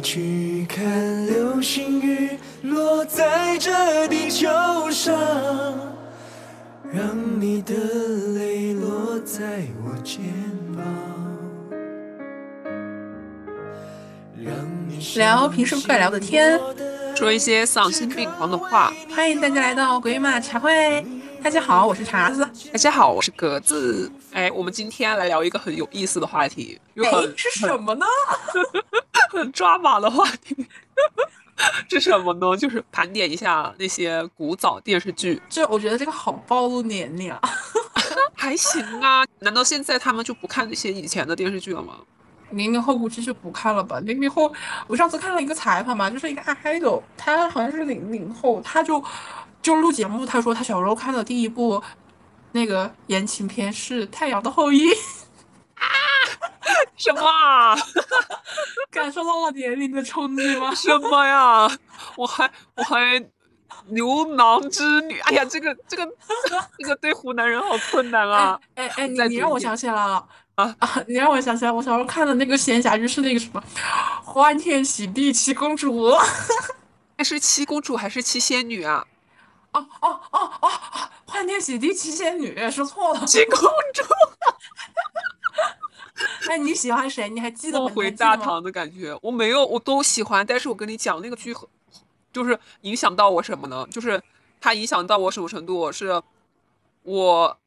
你去看流星雨落在这地球上，让你的泪落在我肩膀，让你聊平时不敢聊的天，说一些丧心病狂的话。欢迎大家来到鬼马茶会。大家好，我是茶子。大家好，我是格子。哎，我们今天来聊一个很有意思的话题，又哎，是什么呢？很 抓马的话题。是什么呢？就是盘点一下那些古早电视剧，这我觉得这个好暴露年龄啊！还行啊。难道现在他们就不看那些以前的电视剧了吗？零零后估计就不看了吧。零零后，我上次看了一个采访嘛，就是一个 idol，他好像是零零后，他就就录节目，他说他小时候看的第一部那个言情片是《太阳的后裔》，什么啊？感受到了年龄的冲击吗？什么呀？我还我还牛郎织女，哎呀，这个这个这个对湖南人好困难啊！哎哎，你你让我想起来了啊啊！你让我想起来，我小时候看的那个仙侠剧是那个什么《欢天喜地七公主》。那是七公主还是七仙女啊？哦哦哦哦！欢天喜地七仙女说错了。七公主，哎，你喜欢谁？你还记得吗？梦回。大唐的感觉，我没有，我都喜欢。但是我跟你讲，那个剧很，就是影响到我什么呢？就是它影响到我什么程度？是我，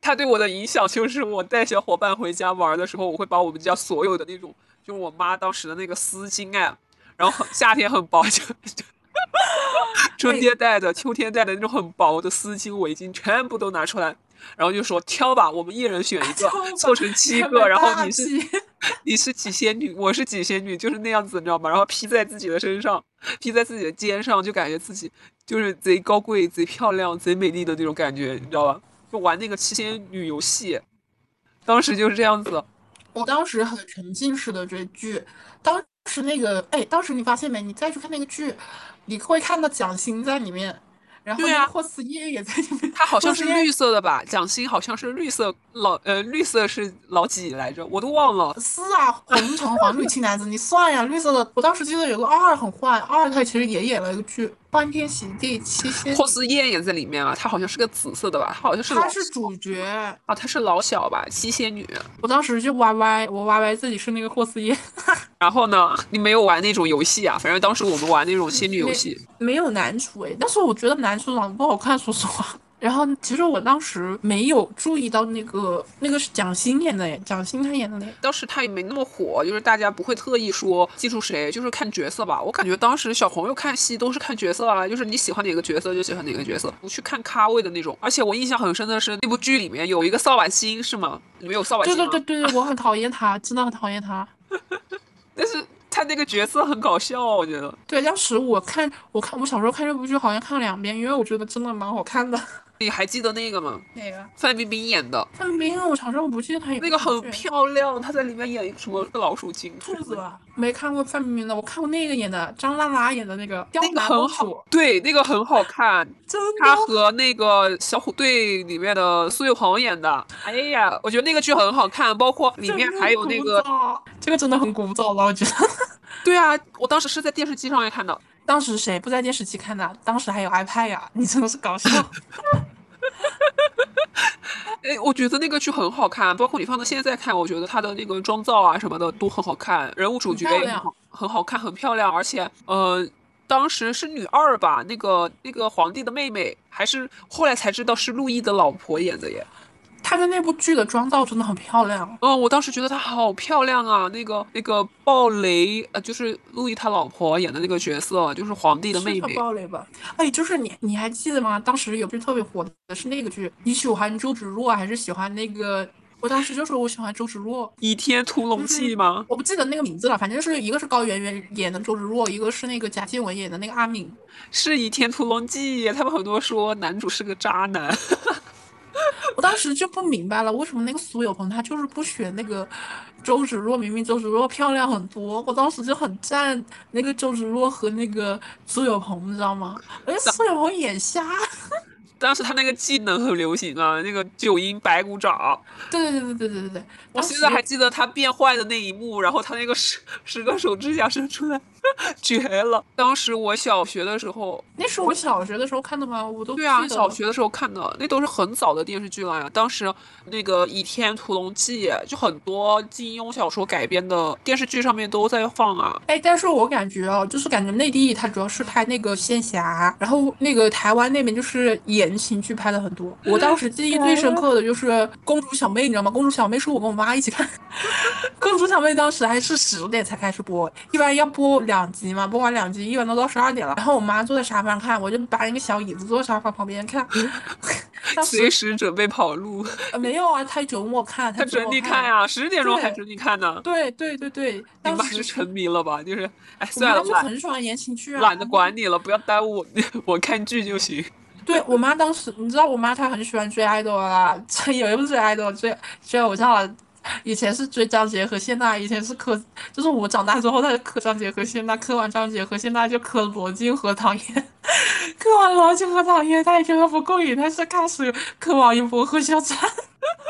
它对我的影响就是我带小伙伴回家玩的时候，我会把我们家所有的那种，就是我妈当时的那个丝巾哎，然后夏天很薄，就 就春天戴的、秋天戴的那种很薄的丝巾、围巾，全部都拿出来，然后就说挑吧，我们一人选一个，凑成七个，然后你是 你是几仙女，我是几仙女，就是那样子，你知道吗？然后披在自己的身上，披在自己的肩上，就感觉自己就是贼高贵、贼漂亮、贼美丽的那种感觉，你知道吧？就玩那个七仙女游戏，当时就是这样子。我当时很沉浸式的追剧，当时那个哎，当时你发现没？你再去看那个剧，你会看到蒋欣在里面，然后霍思燕也在里面。他好像是绿色的吧？蒋欣好像是绿色老呃绿色是老几来着？我都忘了。是啊，红橙黄绿青蓝紫，你算呀，绿色的。我当时记得有个二很坏，二他其实也演了一个剧《欢天喜地七仙霍》，思燕也在里面啊，她好像是个紫色的吧？她好像是她是主角。啊，她是老小吧？七仙女。我当时就 YY，我 YY 自己是那个霍思燕，然后呢，你没有玩那种游戏啊？反正当时我们玩那种仙女游戏。没有男主哎，但是我觉得男主长得不好看，说实话。然后其实我当时没有注意到那个那个是蒋欣演的耶，蒋欣她演的那个。当时她也没那么火，就是大家不会特意说记住谁，就是看角色吧。我感觉当时小朋友看戏都是看角色啊，就是你喜欢哪个角色就喜欢哪个角色，不去看咖位的那种。而且我印象很深的是那部剧里面有一个扫把星，是吗？里面有扫把星对吗？对对对，我很讨厌他，真的很讨厌他。但是他那个角色很搞笑，我觉得。对，当时我看我看我小时候看这部剧好像看了两遍，因为我觉得真的蛮好看的。你还记得那个吗？哪个？范冰冰演的范冰冰，我小时候不记得她演那个很漂亮，她在里面演一个什么老鼠精兔子吧？没看过范冰冰的，我看过那个演的张娜拉演的那个《刁那个很好，对，那个很好看。真他的。和那个小虎队里面的苏有朋演的，哎呀，我觉得那个剧很好看，包括里面还有那个，这个真的很古早了，我觉得。对啊，我当时是在电视机上面看的，当时谁不在电视机看的？当时还有 iPad 呀、你真的是搞笑。哎，我觉得那个剧很好看，包括你放到现在看，我觉得它的那个妆造啊什么的都很好看，人物主角也很好很好看，很漂亮，而且呃。当时是女二吧，那个那个皇帝的妹妹，还是后来才知道是陆毅的老婆演的耶。他的那部剧的妆造真的很漂亮。嗯，我当时觉得她好漂亮啊！那个那个鲍雷，呃，就是路易他老婆演的那个角色，就是皇帝的妹妹。暴雷吧？哎，就是你，你还记得吗？当时有部特别火的是那个剧，你喜欢周芷若还是喜欢那个？我当时就说我喜欢周芷若，《倚天屠龙记》吗？我不记得那个名字了，反正是一个是高圆圆演的周芷若，一个是那个贾静雯演的那个阿敏。是《倚天屠龙记》，他们很多说男主是个渣男。我当时就不明白了为什么那个苏有朋他就是不选那个周芷若明明周芷若漂亮很多我当时就很赞那个周芷若和那个苏有朋你知道吗？而且苏有朋眼瞎。当时他那个技能很流行啊那个九阴白骨爪。对对对对对对对对。我现在还记得他变坏的那一幕然后他那个十十个手指甲伸出来 绝了！当时我小学的时候，那是我小学的时候看的吗？我都对啊，小学的时候看的，那都是很早的电视剧了呀。当时那个《倚天屠龙记》就很多金庸小说改编的电视剧上面都在放啊。哎，但是我感觉啊，就是感觉内地它主要是拍那个仙侠，然后那个台湾那边就是言情剧拍的很多。我当时记忆最深刻的就是《公主小妹》，你知道吗？《公主小妹》是我跟我妈一起看，《公主小妹》当时还是十点才开始播，一般要播两集嘛，播完两集一般都到十二点了。然后我妈坐在沙发上看，我就搬一个小椅子坐沙发旁边看，随时准备跑路。没有啊，她准我看，她准你看呀，十点钟还准你看呢。对对对对，当时是沉迷了吧？就是哎，算了，我很喜欢言情剧啊，懒得管你了，不要耽误我，我看剧就行。对我妈当时，你知道我妈她很喜欢追爱豆啊，追 也不是追爱豆，追追偶像了。以前是追张杰和谢娜，以前是磕，就是我长大之后，他就磕张杰和谢娜，磕完张杰和谢娜就磕罗晋和唐嫣，磕完罗晋和唐嫣，他也觉得不过瘾，他是开始磕王一博和肖战，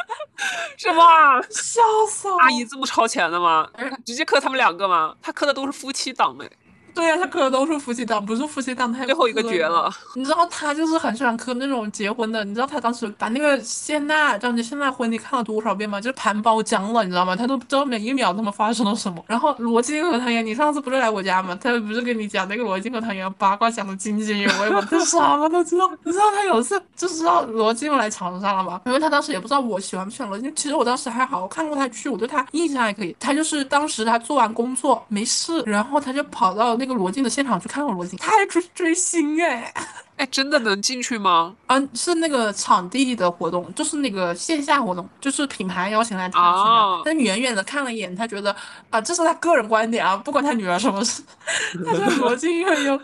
是吗？笑死我！阿姨这么超前的吗？直接磕他们两个吗？他磕的都是夫妻档哎。对呀，他磕的都是夫妻档，不是夫妻档，他最后一个绝了。你知道他就是很喜欢磕那种结婚的。你知道他当时把那个谢娜、张杰、谢娜婚礼看了多少遍吗？就是盘包浆了，你知道吗？他都不知道每一秒他们发生了什么。然后罗晋和唐嫣，你上次不是来我家吗？他不是跟你讲那个罗晋和唐嫣八卦讲的津津有味吗？他什么都知道。你知道他有一次就知道罗晋来长沙了吗？因为他当时也不知道我喜欢不喜欢罗晋。其实我当时还好，我看过他剧，我对他印象还可以。他就是当时他做完工作没事，然后他就跑到那个罗晋的现场。去看了罗晋，他还追追星哎，哎，真的能进去吗？嗯，是那个场地的活动，就是那个线下活动，就是品牌邀请来参加。他远远的看了一眼，他觉得啊，这是他个人观点啊，不管他女儿什么事。他说罗晋没有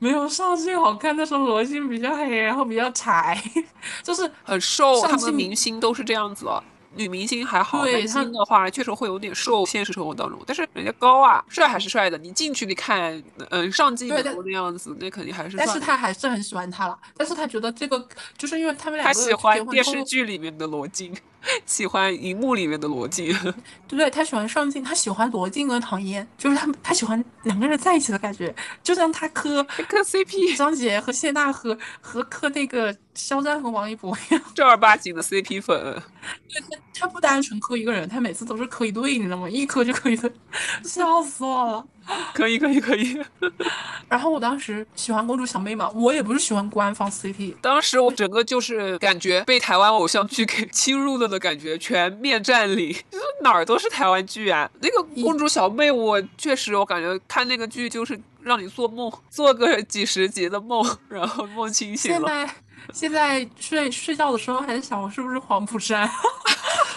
没有上镜好看，他说罗晋比较黑，然后比较柴，就是很瘦。他们明星都是这样子。女明星还好，男星的话确实会有点瘦。现实生活当中，但是人家高啊，帅还是帅的。你近距离看，嗯，上镜的那样子，那肯定还是。但是他还是很喜欢他了。但是他觉得这个就是因为他们两个。他喜欢电视剧里面的罗晋。喜欢荧幕里面的罗晋，对对，他喜欢上镜，他喜欢罗晋跟唐嫣，就是他们，他喜欢两个人在一起的感觉，就像他磕磕 CP，张杰和谢娜和和磕那个肖战和王一博一样，正儿八经的 CP 粉。对他，他不单纯磕一个人，他每次都是磕一对，你知道吗？一磕就磕一对，笑死我了。可以可以可以，然后我当时喜欢公主小妹嘛，我也不是喜欢官方 CP，当时我整个就是感觉被台湾偶像剧给 侵入了的感觉，全面占领，就是哪儿都是台湾剧啊。那个公主小妹，我确实我感觉看那个剧就是让你做梦，做个几十集的梦，然后梦清醒了。现在现在睡睡觉的时候还在想，我是不是黄浦山？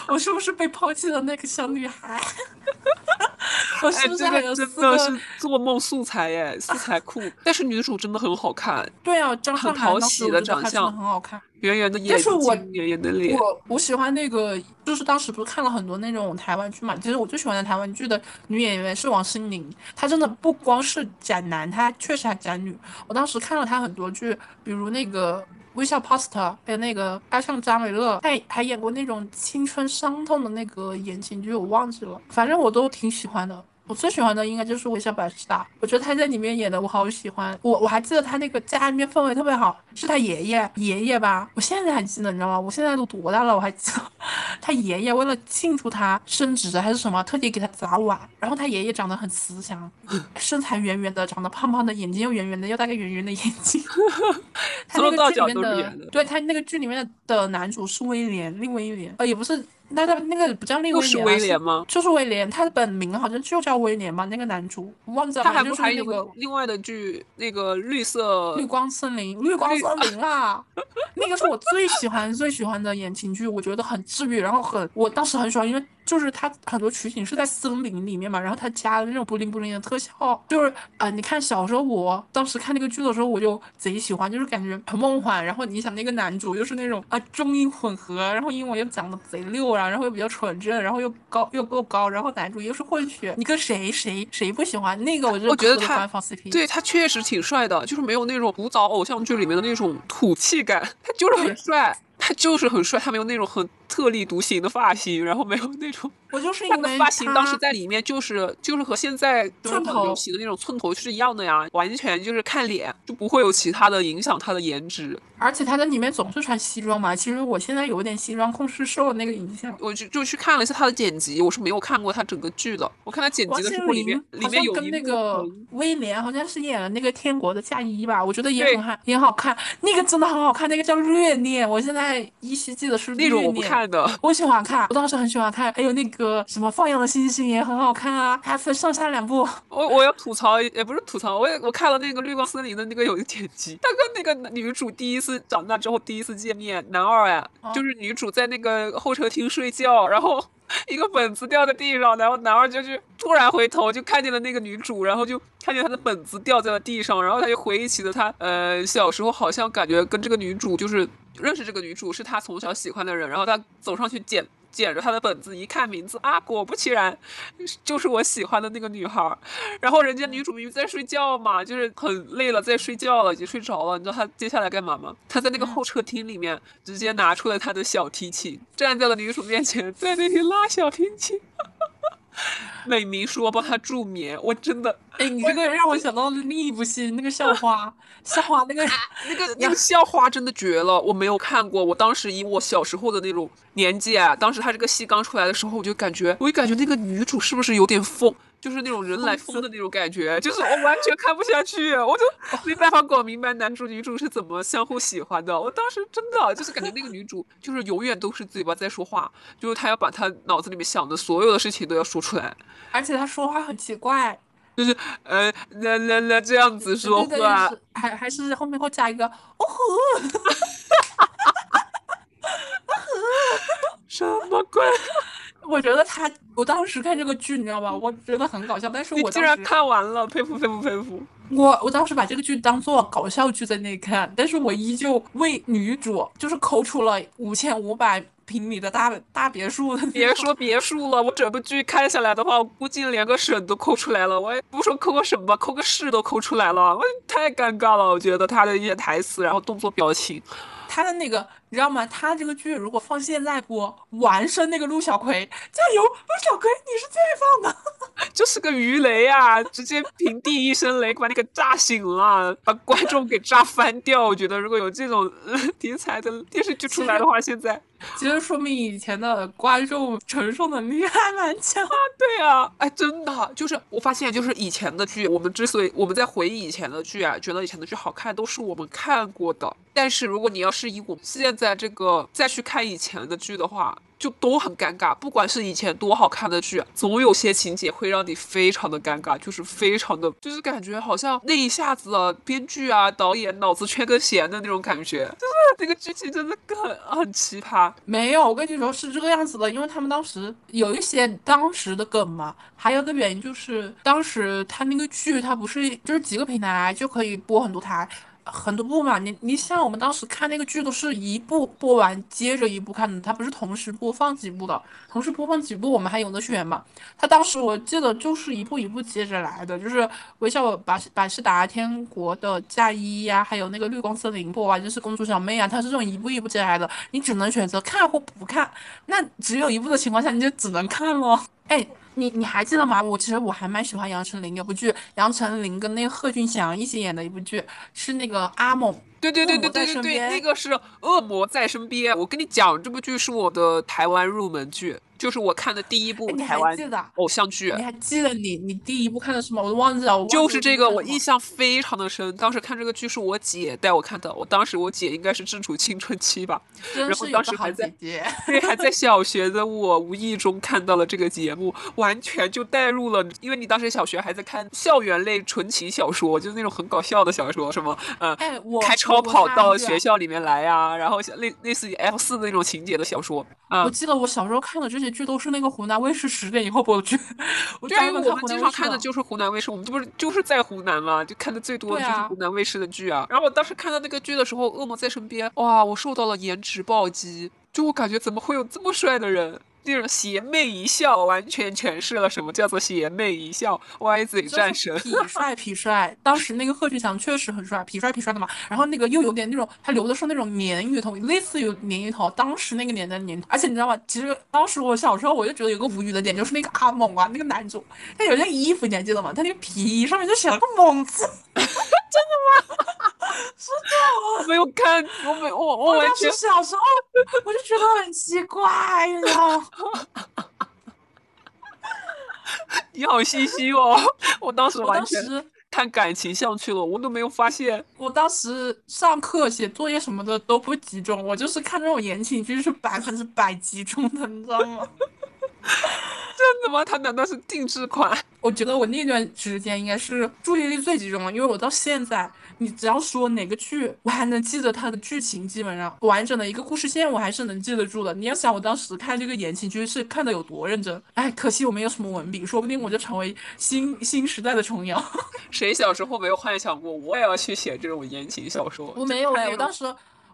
我是不是被抛弃的那个小女孩？我是不是还有真的是做梦素材耶，素材库。但是女主真的很好看。对啊，张很讨喜的长相，很好看，圆圆的眼睛，圆圆的脸。我我喜欢那个，就是当时不是看了很多那种台湾剧嘛？其实我最喜欢的台湾剧的女演员是王心凌，她真的不光是斩男，她确实还斩女。我当时看了她很多剧，比如那个。微笑 Pasta，还有那个爱上扎美乐，还还演过那种青春伤痛的那个言情剧，我忘记了，反正我都挺喜欢的。我最喜欢的应该就是《微笑百事达》，我觉得他在里面演的我好喜欢。我我还记得他那个家里面氛围特别好，是他爷爷爷爷吧？我现在还记得，你知道吗？我现在都多大了，我还记得 他爷爷为了庆祝他升职还是什么，特地给他砸碗。然后他爷爷长得很慈祥，身材圆圆的，长得胖胖的，眼睛又圆圆的，又戴个圆圆的眼镜。他那个剧里面的，对他那个剧里面的男主是威廉，另威廉，呃，也不是。那他那个不叫那个威廉吗？就是威廉，他的本名好像就叫威廉吧。那个男主忘记了。他还不还有个另外的剧，那个绿色绿光森林，绿光森林啊，那个是我最喜欢最喜欢的言情剧，我觉得很治愈，然后很我当时很喜欢，因为就是他很多取景是在森林里面嘛，然后他加了那种布灵布灵的特效，就是呃，你看小时候我当时看那个剧的时候，我就贼喜欢，就是感觉很梦幻。然后你想那个男主又是那种啊中英混合，然后英文又讲的贼溜啊，然后又比较纯正，然后又高又够高，然后男主又是混血，你跟谁谁谁不喜欢？那个我我觉得他官方 CP，对他确实挺帅的，就是没有那种古早偶像剧里面的那种土气感，他就是很帅。他就是很帅，他没有那种很特立独行的发型，然后没有那种。我就是因为发型当时在里面就是就是和现在寸头流行的那种寸头是一样的呀，完全就是看脸，就不会有其他的影响他的颜值。而且他在里面总是穿西装嘛，其实我现在有点西装控是受了那个影响。我就就去看了一下他的剪辑，我是没有看过他整个剧的。我看他剪辑的时候，里面里面有跟那个威廉好像是演了那个天国的嫁衣吧，我觉得也很好，也好看。那个真的很好看，那个叫《虐恋》，我现在依稀记得是那种我不看的，我喜欢看，我当时很喜欢看。还有那个什么放羊的。星星也很好看啊，还分上下两部。我我要吐槽，也不是吐槽，我也我看了那个绿光森林的那个有一个剪辑，他跟那个女主第一次长大之后第一次见面，男二哎，就是女主在那个候车厅睡觉，然后 一个本子掉在地上，然后男二就去突然回头就看见了那个女主，然后就看见她的本子掉在了地上，然后他就回忆起了他呃小时候好像感觉跟这个女主就是认识这个女主是他从小喜欢的人，然后他走上去捡。捡着他的本子一看名字啊，果不其然，就是我喜欢的那个女孩。然后人家女主明明在睡觉嘛，就是很累了在睡觉了，已经睡着了。你知道她接下来干嘛吗？她在那个候车厅里面直接拿出了她的小提琴，站在了女主面前，在那里拉小提琴。美名说帮他助眠，我真的，哎，你这个让我想到了另一部戏，那个校花，校花那个那个那个校花真的绝了，我没有看过，我当时以我小时候的那种年纪啊，当时他这个戏刚出来的时候，我就感觉，我就感觉那个女主是不是有点疯？就是那种人来疯的那种感觉，就是我完全看不下去，我就没办法搞明白男主女主是怎么相互喜欢的。我当时真的就是感觉那个女主就是永远都是嘴巴在说话，就是她要把她脑子里面想的所有的事情都要说出来，而且她说话很奇怪，就是呃啦啦啦这样子说话，还还是后面会加一个哦呵，什么鬼？我觉得他，我当时看这个剧，你知道吧？我觉得很搞笑，但是我竟然看完了，佩服佩服佩服！我我当时把这个剧当做搞笑剧在那看，但是我依旧为女主就是抠出了五千五百平米的大大别墅。别说别墅了，我整部剧看下来的话，我估计连个省都抠出来了。我也不说抠个省吧，抠个市都抠出来了，我太尴尬了。我觉得他的一些台词，然后动作表情。他的那个，你知道吗？他这个剧如果放现在播，完胜那个陆小葵。加油，陆小葵，你是最棒的！就是个鱼雷啊，直接平地一声雷，把你给炸醒了，把观众给炸翻掉。我觉得如果有这种 题材的电视剧出来的话，现在。其实说明以前的观众承受能力还蛮强啊！对啊，哎，真的就是我发现，就是以前的剧，我们之所以我们在回忆以前的剧啊，觉得以前的剧好看，都是我们看过的。但是如果你要是以我们现在这个再去看以前的剧的话，就都很尴尬，不管是以前多好看的剧，总有些情节会让你非常的尴尬，就是非常的，就是感觉好像那一下子啊编剧啊、导演脑子缺根弦的那种感觉，就是那个剧情真的很很奇葩。没有，我跟你说是这个样子的，因为他们当时有一些当时的梗嘛，还有个原因就是当时他那个剧，它不是就是几个平台就可以播很多台。很多部嘛，你你像我们当时看那个剧都是一部播完接着一部看的，它不是同时播放几部的，同时播放几部我们还有的选嘛。他当时我记得就是一步一步接着来的，就是微笑百百事达天国的嫁衣呀，还有那个绿光森林播完就是公主小妹啊，它是这种一步一步接来的，你只能选择看或不看。那只有一部的情况下，你就只能看咯。哎。你你还记得吗？我其实我还蛮喜欢杨丞琳有部剧，杨丞琳跟那个贺军翔一起演的一部剧，是那个阿猛。对对对对对对对，那个是《恶魔在身边》。我跟你讲，这部剧是我的台湾入门剧。就是我看的第一部台湾偶像剧，你还记得你你第一部看的什么？我都忘记了。就是这个，我印象非常的深。当时看这个剧是我姐带我看的，我当时我姐应该是正处青春期吧，然后当时还在 对还在小学的我，无意中看到了这个节目，完全就带入了。因为你当时小学还在看校园类纯情小说，就是那种很搞笑的小说，什么呃，哎，我开超跑到学学校里面来呀，然后像类类似于 F 四的那种情节的小说啊我。记得我小时候看的这些剧都是那个湖南卫视十点以后播的剧。我对啊，专门看因为我们经常看的就是湖南卫视，我们这不是就是在湖南嘛，就看的最多的就是湖南卫视的剧啊。然后我当时看到那个剧的时候，恶魔在身边，哇，我受到了颜值暴击，就我感觉怎么会有这么帅的人？那种邪魅一笑，完全诠释了什么叫做邪魅一笑，歪嘴战神。痞帅痞帅，当时那个贺军翔确实很帅，痞帅痞帅的嘛。然后那个又有点那种，他留的是那种鲶鱼头，类似于鲶鱼头，当时那个年代的鲶。而且你知道吗？其实当时我小时候我就觉得有个无语的点，就是那个阿猛啊，那个男主，他有件衣服你还记得吗？他那个皮衣上面就写了个猛字。我没有看，我没我我我小时候我就觉得很奇怪，你知道吗？你好心虚哦，我当时完全当时看感情向去了，我都没有发现。我当时上课写作业什么的都不集中，我就是看这种言情剧是百分之百集中的，你知道吗？真的吗？它难道是定制款？我觉得我那段时间应该是注意力最集中了，因为我到现在，你只要说哪个剧，我还能记得它的剧情，基本上完整的一个故事线，我还是能记得住的。你要想我当时看这个言情剧是看的有多认真，哎，可惜我没有什么文笔，说不定我就成为新新时代的琼瑶。谁小时候没有幻想过我也要去写这种言情小说？我没有哎，我当时。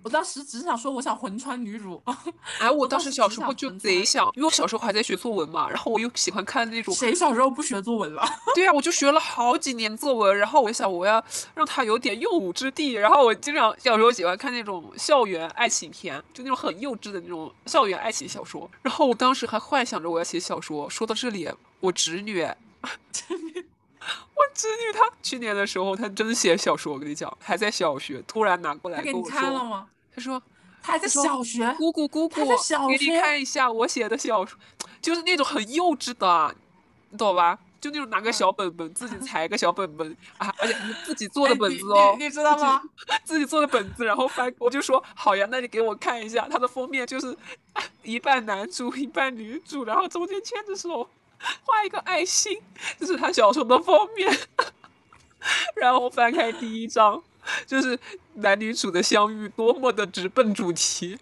我当时只想说，我想魂穿女主。哎，我当当时小时候就贼想，因为我小时候还在学作文嘛，然后我又喜欢看那种，谁小时候不学作文了？对啊，我就学了好几年作文，然后我想我要让它有点用武之地，然后我经常小时候喜欢看那种校园爱情片，就那种很幼稚的那种校园爱情小说，然后我当时还幻想着我要写小说。说到这里，我侄女，我侄女她去年的时候，她真写小说，我跟你讲，还在小学，突然拿过来他给我说，看了吗？她说。她还在小学。姑姑姑姑给你看一下我写的小说，就是那种很幼稚的，你懂吧？就那种拿个小本本，自己裁个小本本啊，而且自己做的本子哦，你你知道吗？自己做的本子，然后翻，我就说好呀，那你给我看一下，它的封面就是 一半男主一半女主，然后中间牵着手，画一个爱心，这是他小说的封面。然后翻开第一章，就是男女主的相遇，多么的直奔主题，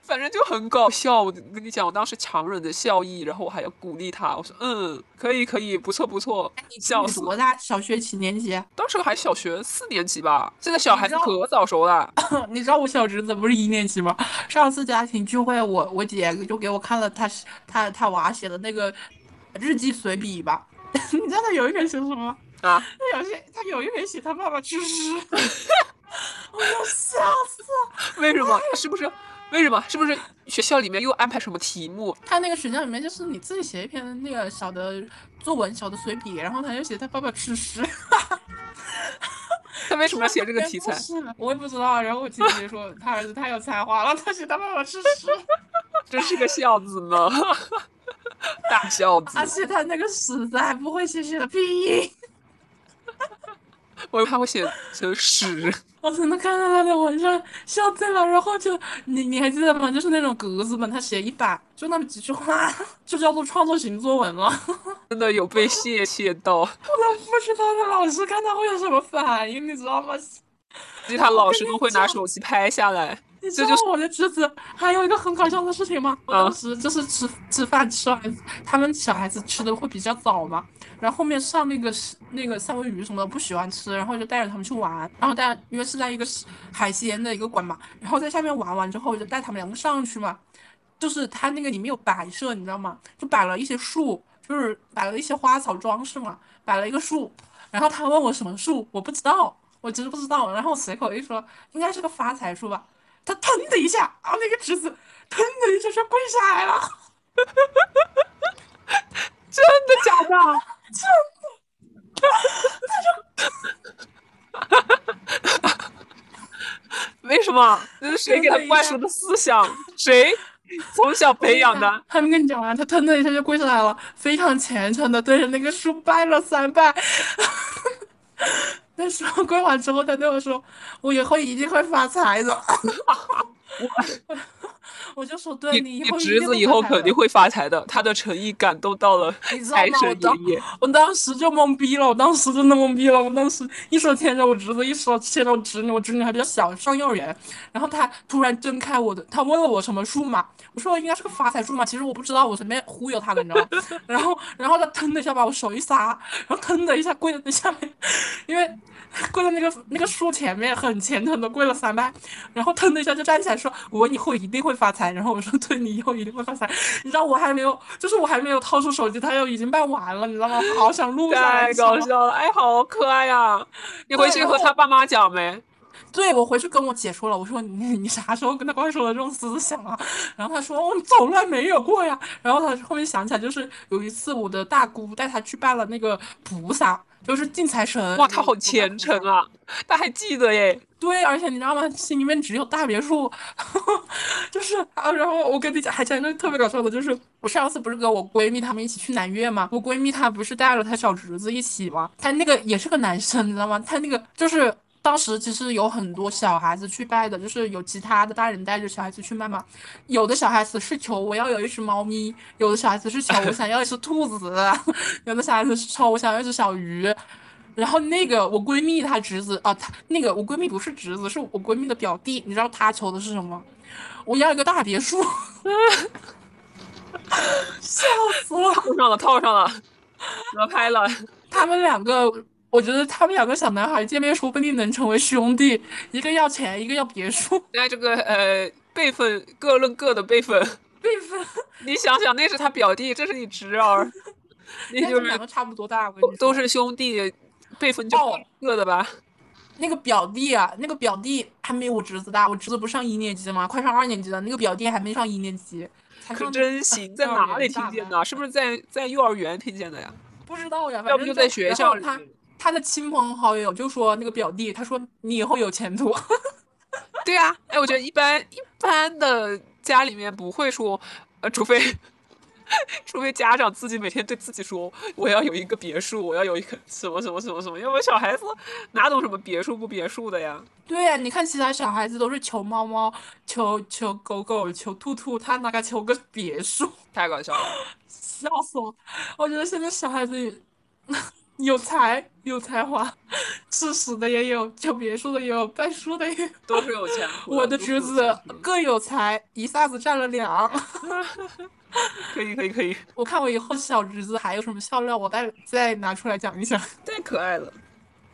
反正就很搞笑。我跟你讲，我当时强忍着笑意，然后我还要鼓励他，我说嗯，可以可以，不错不错，你笑死。你多大？小学几年级？当时还小学四年级吧，现在小孩子可早熟了。你知道我小侄子不是一年级吗？上次家庭聚会，我我姐就给我看了他他他娃写的那个日记随笔吧。你知道他有一篇写什么吗？啊，他有些他有一篇写他爸爸吃屎，我要笑死了。为什么？是不是？为什么？是不是学校里面又安排什么题目？他那个学校里面就是你自己写一篇那个小的作文、小的随笔，然后他就写他爸爸去世。他为什么要写这个题材？我也不知道。然后我姐姐说他儿子太有才华了，他写他爸爸吃屎，真是个孝子呢，大孝子而。且他那个死字还不会写写的拼音。我以为他会写成屎。我真的看到他的文章笑醉了，然后就你你还记得吗？就是那种格子本，他写一百就那么几句话，就叫做创作型作文了。真的有被谢谢到，我都不知道他老师看到会有什么反应，你知道吗？其实他老师都会拿手机拍下来。你知这就是道我的侄子还有一个很搞笑的事情吗？我啊当时就是吃吃饭吃完，他们小孩子吃的会比较早嘛，然后后面上那个是那个三文鱼什么的不喜欢吃，然后就带着他们去玩，然后带因为是在一个海鲜的一个馆嘛，然后在下面玩完之后就带他们两个上去嘛，就是他那个里面有摆设，你知道吗？就摆了一些树，就是摆了一些花草装饰嘛，摆了一个树，然后他问我什么树，我不知道，我其实不知道，然后我随口一说，应该是个发财树吧。他腾的一下，然后那个侄子腾的一下就跪下来了。真的假的？真 为什么？这是谁给他灌输的思想？谁从小培养的？还没跟你讲完，他腾的一下就跪下来了，非常虔诚的对着那个树拜了三拜。那时候跪完之后，他对我说：“我以后一定会发财的。”我 我就说对你以后侄子以后肯定会发财的，他的诚意感动到了财吗？我当神爷爷。我当时就懵逼了，我当时真的懵逼了。我当时一手牵着我侄子，一手牵着我侄女，我侄女还比较小，上幼儿园。然后他突然睁开我的，他问了我什么数码，我说应该是个发财数码，其实我不知道，我随便忽悠他的，你知道吗？然后然后他腾的一下把我手一撒，然后腾的一下跪在那下面，因为。跪在那个那个树前面，很虔诚的跪了三拜，然后腾的一下就站起来说：“我以后一定会发财。”然后我说：“对，你以后一定会发财。”你知道我还没有，就是我还没有掏出手机，他就已经办完了，你知道吗？好想录下来，太搞笑了，哎，好可爱呀！你回去和他爸妈讲没？对我回去跟我姐说了，我说你你啥时候跟他灌输了这种思想啊？然后他说我从来没有过呀。然后他后面想起来，就是有一次我的大姑带他去拜了那个菩萨，就是进财神。哇，他好虔诚啊！啊，他还记得耶。对，而且你知道吗？心里面只有大别墅，就是啊。然后我跟你讲，还讲一个特别搞笑的，就是我上次不是跟我闺蜜她们一起去南岳吗？我闺蜜她不是带了她小侄子一起吗？她那个也是个男生，你知道吗？他那个就是。当时其实有很多小孩子去拜的，就是有其他的大人带着小孩子去拜嘛。有的小孩子是求我要有一只猫咪，有的小孩子是求我想要一只兔子，有的小孩子是求我想要一只小鱼。然后那个我闺蜜她侄子啊，她那个我闺蜜不是侄子，是我闺蜜的表弟。你知道她求的是什么？我要一个大别墅，笑死了。套上了，套上了，合拍了。他们两个，我觉得他们两个小男孩见面说不定能成为兄弟，一个要钱，一个要别墅。那这个呃辈分各论各的辈分，辈分，你想想，那是他表弟，这是你侄儿，那但就是是两个差不多大。都是兄弟，辈分就哦各的吧。那个表弟啊，那个表弟还没我侄子大，我侄子不上一年级吗？快上二年级了，那个表弟还没上一年级，才可真行，在哪里听见的？是不是在在幼儿园听见的呀？不知道呀，要不就在学校里他他的亲朋好友就说那个表弟，他说你以后有前途。对啊，哎，我觉得一般一般的家里面不会说，呃，除非 除非家长自己每天对自己说，我要有一个别墅，我要有一个什么什么什么什么，要不然小孩子哪懂什么别墅不别墅的呀？对呀、你看其他小孩子都是求猫猫、求求狗狗、求兔兔，他哪敢求个别墅？太搞笑了。笑死我！我觉得现在小孩子也有才有才华，吃屎的也有，求别墅的也有，拜书的也有。都是有钱 我的侄子各有才，一下子占了两。可以可以可以，我看我以后小侄子还有什么笑料，我再再拿出来讲一讲。太可爱了。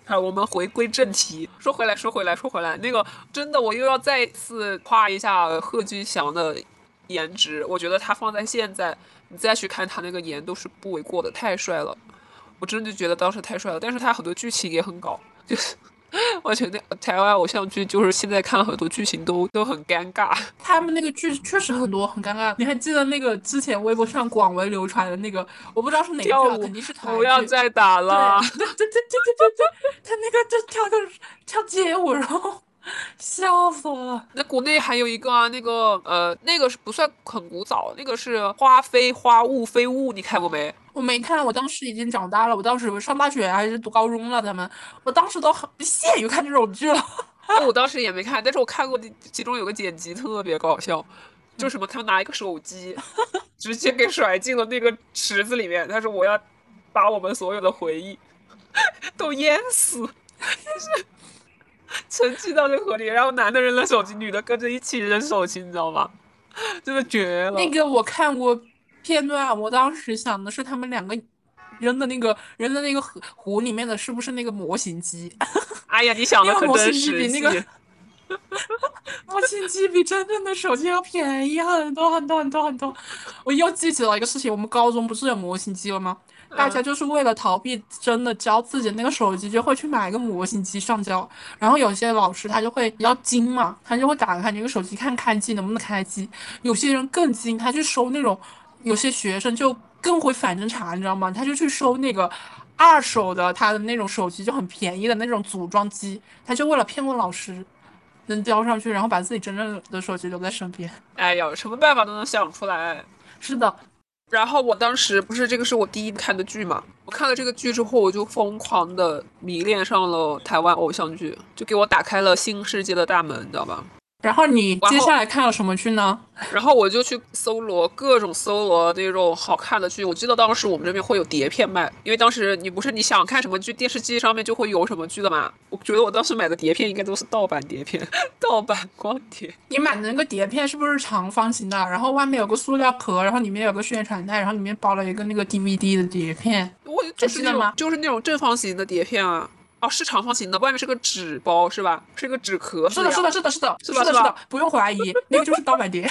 好，我们回归正题。说回来，说回来，说回来，那个真的，我又要再次夸一下贺军翔的颜值。我觉得他放在现在，你再去看他那个颜都是不为过的，太帅了。我真的就觉得当时太帅了，但是他很多剧情也很搞，就是 我觉得台湾偶像剧就是现在看了很多剧情都都很尴尬。他们那个剧确实很多很尴尬。你还记得那个之前微博上广为流传的那个，我不知道是哪一句啊，跳舞肯定是台剧。不要再打了，对对对对对对对，他那个就跳个跳街舞，然后笑死我了。那国内还有一个啊，那个呃，那个是不算很古早，那个是花非花雾非雾，你看过没？我没看，我当时已经长大了，我当时上大学还是读高中了，他们，我当时都很不屑于看这种剧了。我当时也没看，但是我看过，其中有个剪辑特别搞笑，就什么他们拿一个手机，直接给甩进了那个池子里面，他说我要把我们所有的回忆 都淹死，就是 沉浸到这河里，然后男的扔了手机，女的跟着一起扔手机，你知道吗？真的绝了。那个我看过片段，我当时想的是他们两个扔的那个扔的那个湖湖里面的是不是那个模型机？哎呀，你想的因为模可真型机比。那个 模型机比真正的手机要便宜很多很多很多很多。我又记起了一个事情，我们高中不是有模型机了吗？大家就是为了逃避真的交自己的那个手机，就会去买一个模型机上交。然后有些老师他就会比较精嘛，他就会打开那个手机看开机能不能开机。有些人更精，他去收那种，有些学生就更会反侦查，你知道吗？他就去收那个二手的他的那种手机，就很便宜的那种组装机，他就为了骗过老师。能交上去，然后把自己真正的手机留在身边。哎呀，什么办法都能想出来。是的，然后我当时不是这个是我第一看的剧嘛，我看了这个剧之后，我就疯狂的迷恋上了台湾偶像剧，就给我打开了新世界的大门，你知道吧？然后你接下来看了什么剧呢？然后我就去搜罗各种搜罗那种好看的剧。我记得当时我们这边会有碟片卖，因为当时你不是你想看什么剧，电视机上面就会有什么剧的嘛。我觉得我当时买的碟片应该都是盗版碟片，盗版光碟。你买的那个碟片是不是长方形的？然后外面有个塑料壳，然后里面有个宣传带，然后里面包了一个那个 DVD 的碟片。我就是那种就是那种正方形的碟片啊。哦，是长方形的，外面是个纸包是吧？是个纸壳是的，是的，是的，是的，是的，是的，不用怀疑，那个就是盗版碟。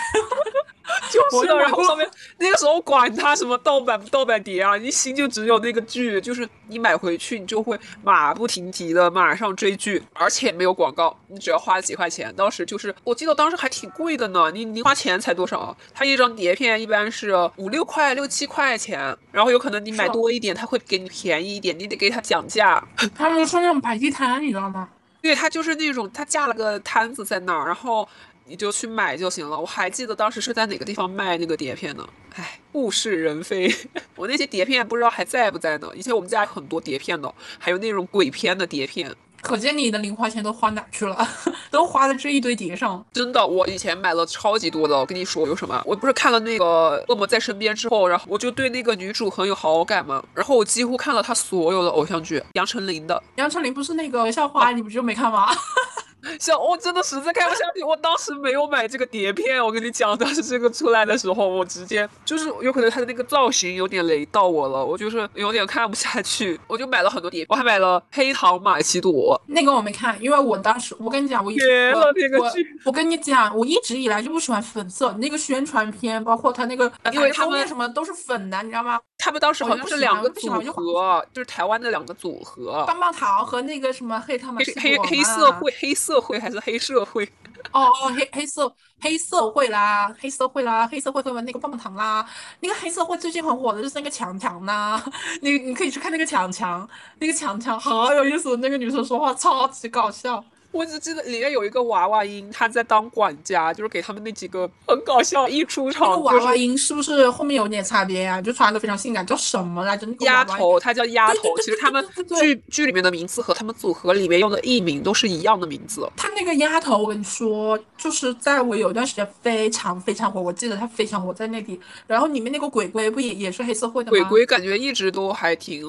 就是然后上面那个时候管它什么盗版不盗版碟啊，你心就只有那个剧，就是你买回去你就会马不停蹄的马上追剧，而且没有广告，你只要花几块钱。当时就是我记得当时还挺贵的呢，你零花钱才多少啊？它一张碟片一般是五六块、六七块钱，然后有可能你买多一点，他会给你便宜一点，你得给他讲价。他们说那种摆地摊，你知道吗？对，他就是那种他架了个摊子在那儿，然后你就去买就行了。我还记得当时是在哪个地方卖那个碟片呢？唉，物是人非。我那些碟片不知道还在不在呢。以前我们家很多碟片的，还有那种鬼片的碟片。可见你的零花钱都花哪去了？都花在这一堆碟上。真的，我以前买了超级多的。我跟你说有什么？我不是看了那个《恶魔在身边》之后，然后我就对那个女主很有好感嘛。然后我几乎看了她所有的偶像剧，杨丞琳的。杨丞琳不是那个校花，你不就没看吗？像我真的实在看不下去，我当时没有买这个碟片。我跟你讲，当时这个出来的时候，我直接就是有可能它的那个造型有点雷到我了，我就是有点看不下去，我就买了很多碟，我还买了《黑糖玛奇朵》。那个我没看，因为我当时我跟你讲，我一绝了我我那个剧我跟你讲，我一直以来就不喜欢粉色那个宣传片，包括它那个因为他们什么都是粉的，你知道吗？他们当时好像是两个组合，就是台湾的两个组合，棒棒糖和那个什么黑他们黑黑黑社会、黑社社会还是黑社会？哦哦黑黑社黑社会啦，黑社会啦，黑社会会玩那个棒棒糖啦，那个黑社会最近很火的就是那个强强啦，你你可以去看那个强强，那个强强好有意思，那个女生说话超级搞笑。我只记得里面有一个娃娃音，他在当管家，就是给他们那几个很搞笑，一出那场个娃就是娃音是不是后面有点擦边呀、就穿的非常性感，叫什么来着？那个丫头，她叫丫头。其实他们剧剧里面的名字和他们组合里面用的艺名都是一样的名字。她那个丫头，我跟你说，就是在我有一段时间非常非常火，我记得她非常火在内地。然后里面那个鬼鬼不也也是黑社会的吗？鬼鬼感觉一直都还挺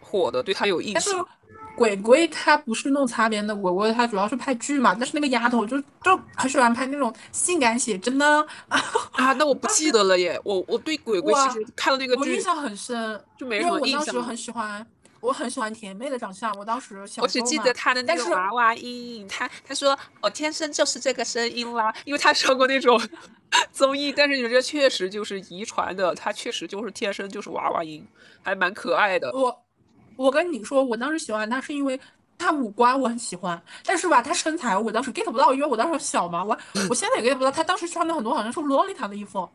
火的，对他有印但是象。鬼鬼他不是弄擦边的，鬼鬼他主要是拍剧嘛。但是那个丫头就就很喜欢拍那种性感写真呢。啊，那我不记得了耶。我我对鬼鬼其实看了那个剧我印象很深，就没因什么印象为我当时。很喜欢，我很喜欢甜妹的长相。我当时小我只记得她的那个娃娃音，她她说我天生就是这个声音啦，因为她上过那种 综艺，但是人家确实就是遗传的，她确实就是天生就是娃娃音，还蛮可爱的。我我跟你说，我当时喜欢他是因为他五官我很喜欢，但是吧，他身材我当时 get 不到，因为我当时小嘛，我我现在也 get 不到。他当时穿的很多好像是洛丽塔的衣服，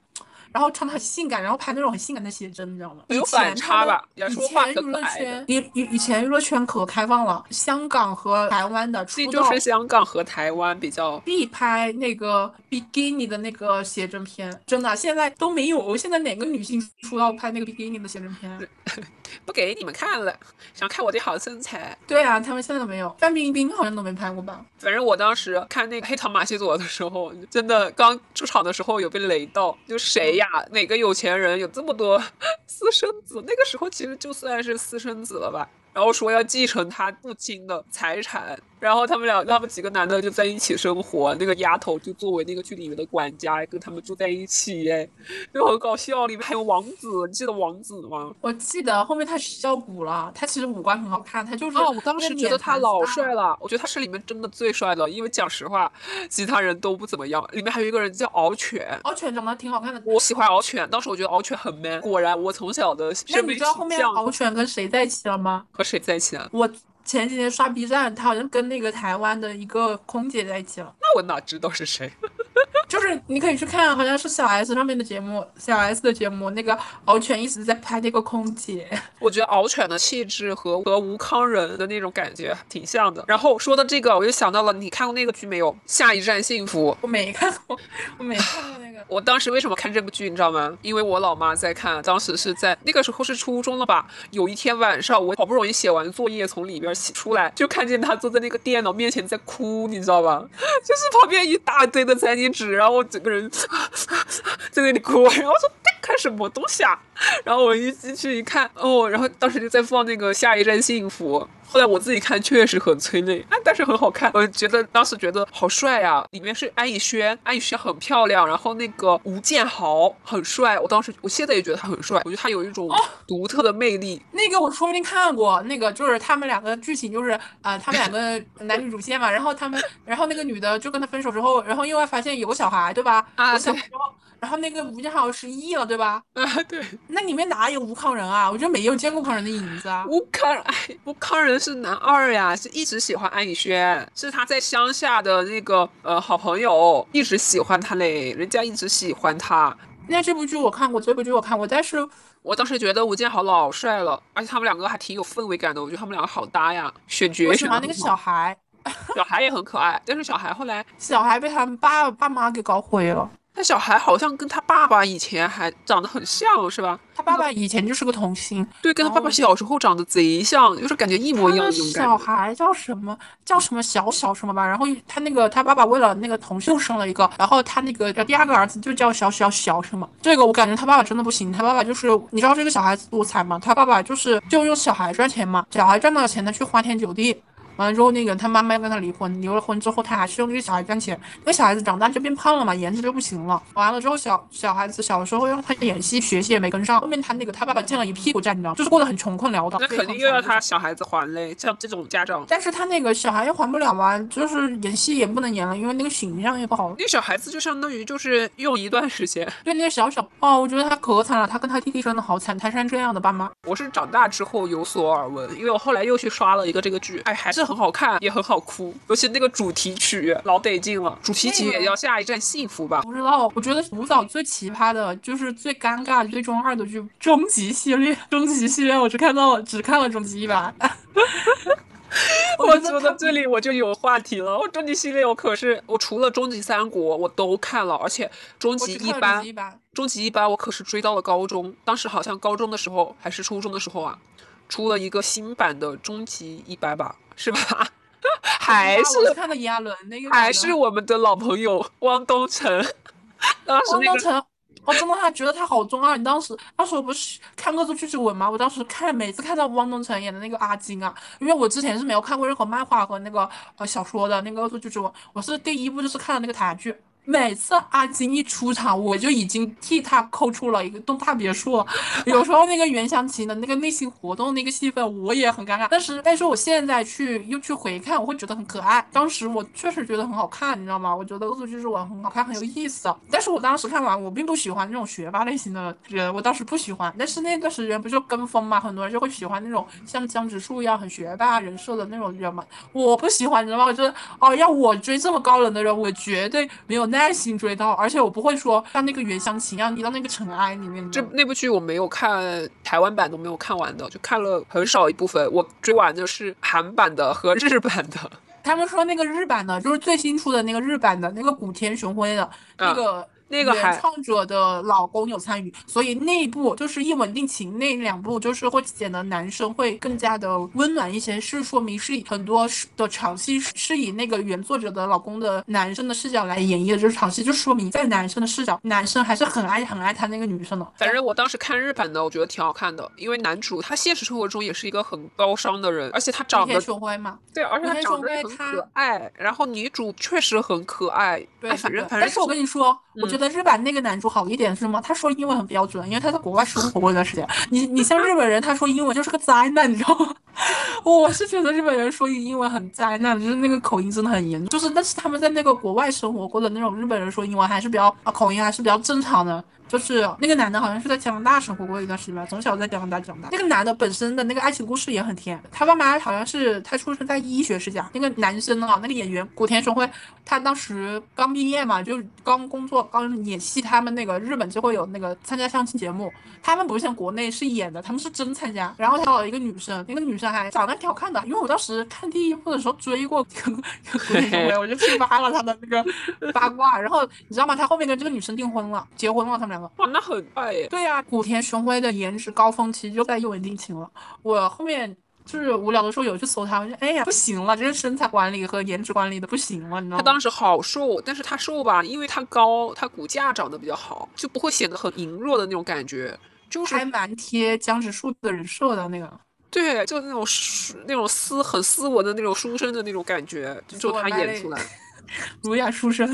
然后穿的很性感，然后拍那种很性感的写真，你知道吗？有反差吧以前娱乐圈，以以以前娱乐圈可开放了，香港和台湾的出道就是香港和台湾比较必拍那个比基尼的那个写真片，真的现在都没有。现在哪个女性出道拍那个比基尼的写真片？不给你们看了，想看我的好身材。对啊，他们现在都没有。范冰冰好像都没拍过吧？反正我当时看那个《黑糖玛奇朵》的时候，真的刚出场的时候有被雷到，就谁呀？哪个有钱人有这么多 私生子？那个时候其实就算是私生子了吧。然后说要继承他父亲的财产，然后他们俩他们几个男的就在一起生活，那个丫头就作为那个剧里面的管家，跟他们住在一起，哎，就很搞笑。里面还有王子，你记得王子吗？我记得后面他取消补了，他其实五官很好看，他就是啊，我当时觉得他老帅了，我觉得他是里面真的最帅的，因为讲实话，其他人都不怎么样。里面还有一个人叫敖犬，敖犬长得挺好看的。我喜欢敖犬，当时我觉得敖犬很 man。果然，我从小的那审美倾你知道后面敖犬跟谁在一起了吗？和谁在一起啊？我前几天刷 B 站，他好像跟那个台湾的一个空姐在一起了。那我哪知道是谁？就是你可以去看，好像是小 S 上面的节目，小 S 的节目，那个敖犬一直在拍那个空姐。我觉得敖犬的气质和和吴康仁的那种感觉挺像的。然后说到这个，我就想到了，你看过那个剧没有？《下一站幸福》。我没看过，我没看过那个。我当时为什么看这部剧，你知道吗？因为我老妈在看，当时是在那个时候是初中了吧？有一天晚上，我好不容易写完作业，从里边出来，就看见她坐在那个电脑面前在哭，你知道吧？就是旁边一大堆的餐巾纸，然后我整个人 在那里哭，然后说看什么东西啊？然后我一进去一看，哦，然后当时就在放那个《下一站幸福》。后来我自己看确实很催泪，啊，但是很好看。我觉得当时觉得好帅呀，里面是安以轩，安以轩很漂亮，然后那个吴建豪很帅。我当时，我现在也觉得他很帅，我觉得他有一种独特的魅力。那个我说不定看过，那个就是他们两个剧情就是啊，他们两个 男女主线嘛，然后他们，然后那个女的就跟他分手之后，然后意外发现有个小孩，对吧？啊，对。然后那个吴建豪失忆了，对吧？啊，对。那里面哪有吴康仁啊？我觉得没有见过康仁的影子啊。吴康，哎，吴康仁是男二呀，是一直喜欢安以轩，是他在乡下的那个呃好朋友，一直喜欢他嘞，人家一直喜欢他。那这部剧我看过，这部剧我看过，但是我当时觉得吴建豪老帅了，而且他们两个还挺有氛围感的，我觉得他们两个好搭呀，选角喜欢那个小孩，小孩也很可爱，但是小孩后来小孩被他们爸爸妈给搞毁了。那小孩好像跟他爸爸以前还长得很像是吧？他爸爸以前就是个童星，对，跟他爸爸小时候长得贼像，就是感觉一模一样那种感觉。小孩叫什么？叫什么小小什么吧？然后他那个他爸爸为了那个童星生了一个，然后他那个第二个儿子就叫小小小什么？这个我感觉他爸爸真的不行，他爸爸就是你知道这个小孩子多惨吗？他爸爸就是就用小孩赚钱嘛，小孩赚到钱他去花天酒地。完了之后，那个他妈妈要跟他离婚，离了婚之后，他还是用这个小孩赚钱。那小孩子长大就变胖了嘛，颜值就不行了。完了之后，小小孩子小时候让他演戏学习也没跟上，后面他那个他爸爸欠了一屁股债，你知道，就是过得很穷困潦倒。那肯定又要他小孩子还嘞，像这种家长。但是他那个小孩又还不了嘛，就是演戏也不能演了，因为那个形象也不好。那小孩子就相当于就是用一段时间。对，那个小小哦，我觉得他可惨了，他跟他弟弟真的好惨，他是这样的爸妈。我是长大之后有所耳闻，因为我后来又去刷了一个这个剧，哎，还是很好看，也很。好哭，尤其那个主题曲老得劲了。主题曲也要下一站幸福吧？不知道，我觉得舞蹈最奇葩的就是最尴尬、最中二的剧《终极系列》。终极系列，我只看到只看了终极一版。我觉得这里我就有话题了。我终极系列我可是我除了终极三国我都看了，而且终极一班，终极一班我可是追到了高中。当时好像高中的时候还是初中的时候啊，出了一个新版的终极一班吧，是吧？还是看到炎亚纶那个，还是我们的老朋友汪东城。当时汪东城，我真的还觉得他好中二。你当时，当时我不是看《恶作剧之吻》吗？我当时看，每次看到汪东城演的那个阿金啊，因为我之前是没有看过任何漫画和那个呃小说的那个《恶作剧之吻》，我是第一部就是看了那个台剧。每次阿金一出场，我就已经替他抠出了一个栋大别墅。有时候那个袁湘琴的那个内心活动那个戏份，我也很尴尬。但是，但是我现在去又去回看，我会觉得很可爱。当时我确实觉得很好看，你知道吗？我觉得《恶作剧之吻》很好看，很有意思。但是我当时看完，我并不喜欢那种学霸类型的人，我当时不喜欢。但是那段时间不就跟风嘛，很多人就会喜欢那种像江直树一样很学霸人设的那种人嘛。我不喜欢，你知道吗？我觉得哦，要我追这么高冷的人，我绝对没有耐心追到，而且我不会说像那个袁湘琴一样，你到那个尘埃里面。这那部剧我没有看，台湾版都没有看完的，就看了很少一部分。我追完的是韩版的和日版的。他们说那个日版的，就是最新出的那个日版的那个古田雄辉的那个。那个原创者的老公有参与，所以那一部就是一吻定情，那两部就是会显得男生会更加的温暖一些，是说明是很多的场戏是以那个原作者的老公的男生的视角来演绎的，这场戏就说明在男生的视角，男生还是很爱很爱他那个女生的。反正我当时看日版的，我觉得挺好看的，因为男主他现实生活中也是一个很高尚的人，而且他长得对，而且他长得很可爱，然后女主确实很可爱，对，反正反正。但是我跟你说，我觉得。日本那个男主好一点是吗？他说英文很标准，因为他在国外生活过一段时间。你你像日本人，他说英文就是个灾难，你知道吗？我是觉得日本人说英文很灾难，就是那个口音真的很严重。就是但是他们在那个国外生活过的那种日本人说英文还是比较啊口音还是比较正常的。就是那个男的好像是在加拿大生活过一段时间吧，从小在加拿大长大。那个男的本身的那个爱情故事也很甜，他爸妈好像是他出生在医学世家。那个男生啊，那个演员古田雄辉，他当时刚毕业嘛，就刚工作刚演戏，他们那个日本就会有那个参加相亲节目，他们不像国内是演的，他们是真参加。然后他找了一个女生，那个女生还长得挺好看的，因为我当时看第一部的时候追过古田雄辉，我就去扒了他的那个八卦。然后你知道吗？他后面跟这个女生订婚了，结婚了，他们俩个。哇，那很快耶！对呀，古田雄辉的颜值高峰期就在《一吻定情》了。我后面就是无聊的时候有去搜他，我就哎呀不行了，这个身材管理和颜值管理的不行了，你知道吗？他当时好瘦，但是他瘦吧，因为他高，他骨架长得比较好，就不会显得很羸弱的那种感觉，就是还蛮贴江直树的人设的那个。对，就那种那种斯很斯文的那种书生的那种感觉，就他演出来，儒雅书生。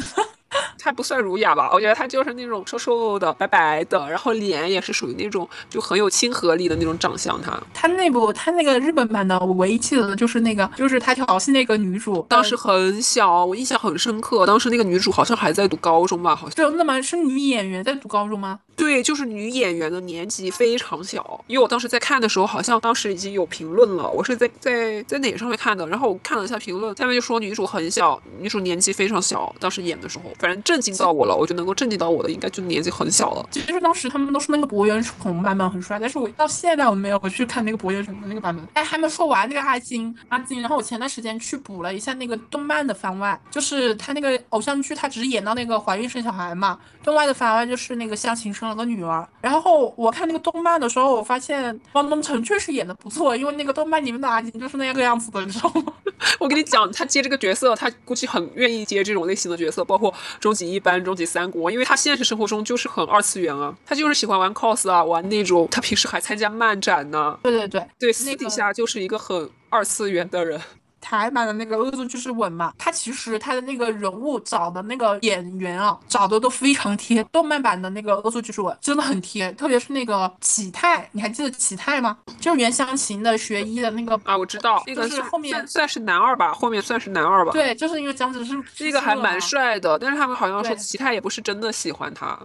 他不算儒雅吧？我觉得他就是那种瘦瘦的、白白的，然后脸也是属于那种就很有亲和力的那种长相。他他那部他那个日本版的，我唯一记得的就是那个，就是他调戏那个女主，当时很小，我印象很深刻。当时那个女主好像还在读高中吧？好像真的吗？是女演员在读高中吗？对，就是女演员的年纪非常小。因为我当时在看的时候，好像当时已经有评论了。我是在在在哪上面看的？然后我看了一下评论，下面就说女主很小，女主年纪非常小。当时演的时候，反正震惊到我了。我觉得能够震惊到我的，应该就年纪很小了。其实当时他们都说那个博元崇版本很帅，但是我到现在我没有回去看那个博元崇的那个版本。哎，还没说完那个阿金，阿金。然后我前段时间去补了一下那个动漫的番外，就是他那个偶像剧，他只是演到那个怀孕生小孩嘛。动漫的番外就是那个湘琴生了个女儿。然后我看那个动漫的时候，我发现汪东城确实演的不错，因为那个动漫里面的阿金就是那个样子的，你知道吗？我跟你讲，他接这个角色，他估计很愿意接这种类型的角色，包括终极一班、终极三国，因为他现实生活中就是很二次元啊，他就是喜欢玩 cos 啊，玩那种，他平时还参加漫展呢。对对对对，私底下就是一个很二次元的人。台版的那个恶作剧之吻嘛，他其实他的那个人物找的那个演员啊，找的都非常贴。动漫版的那个恶作剧之吻真的很贴，特别是那个启泰，你还记得启泰吗？就是袁湘琴的学医的那个啊，我知道，那个是后面算是男二吧，后面算是男二吧。对，就是因为江直是那个还蛮帅的，但是他们好像说启泰也不是真的喜欢他。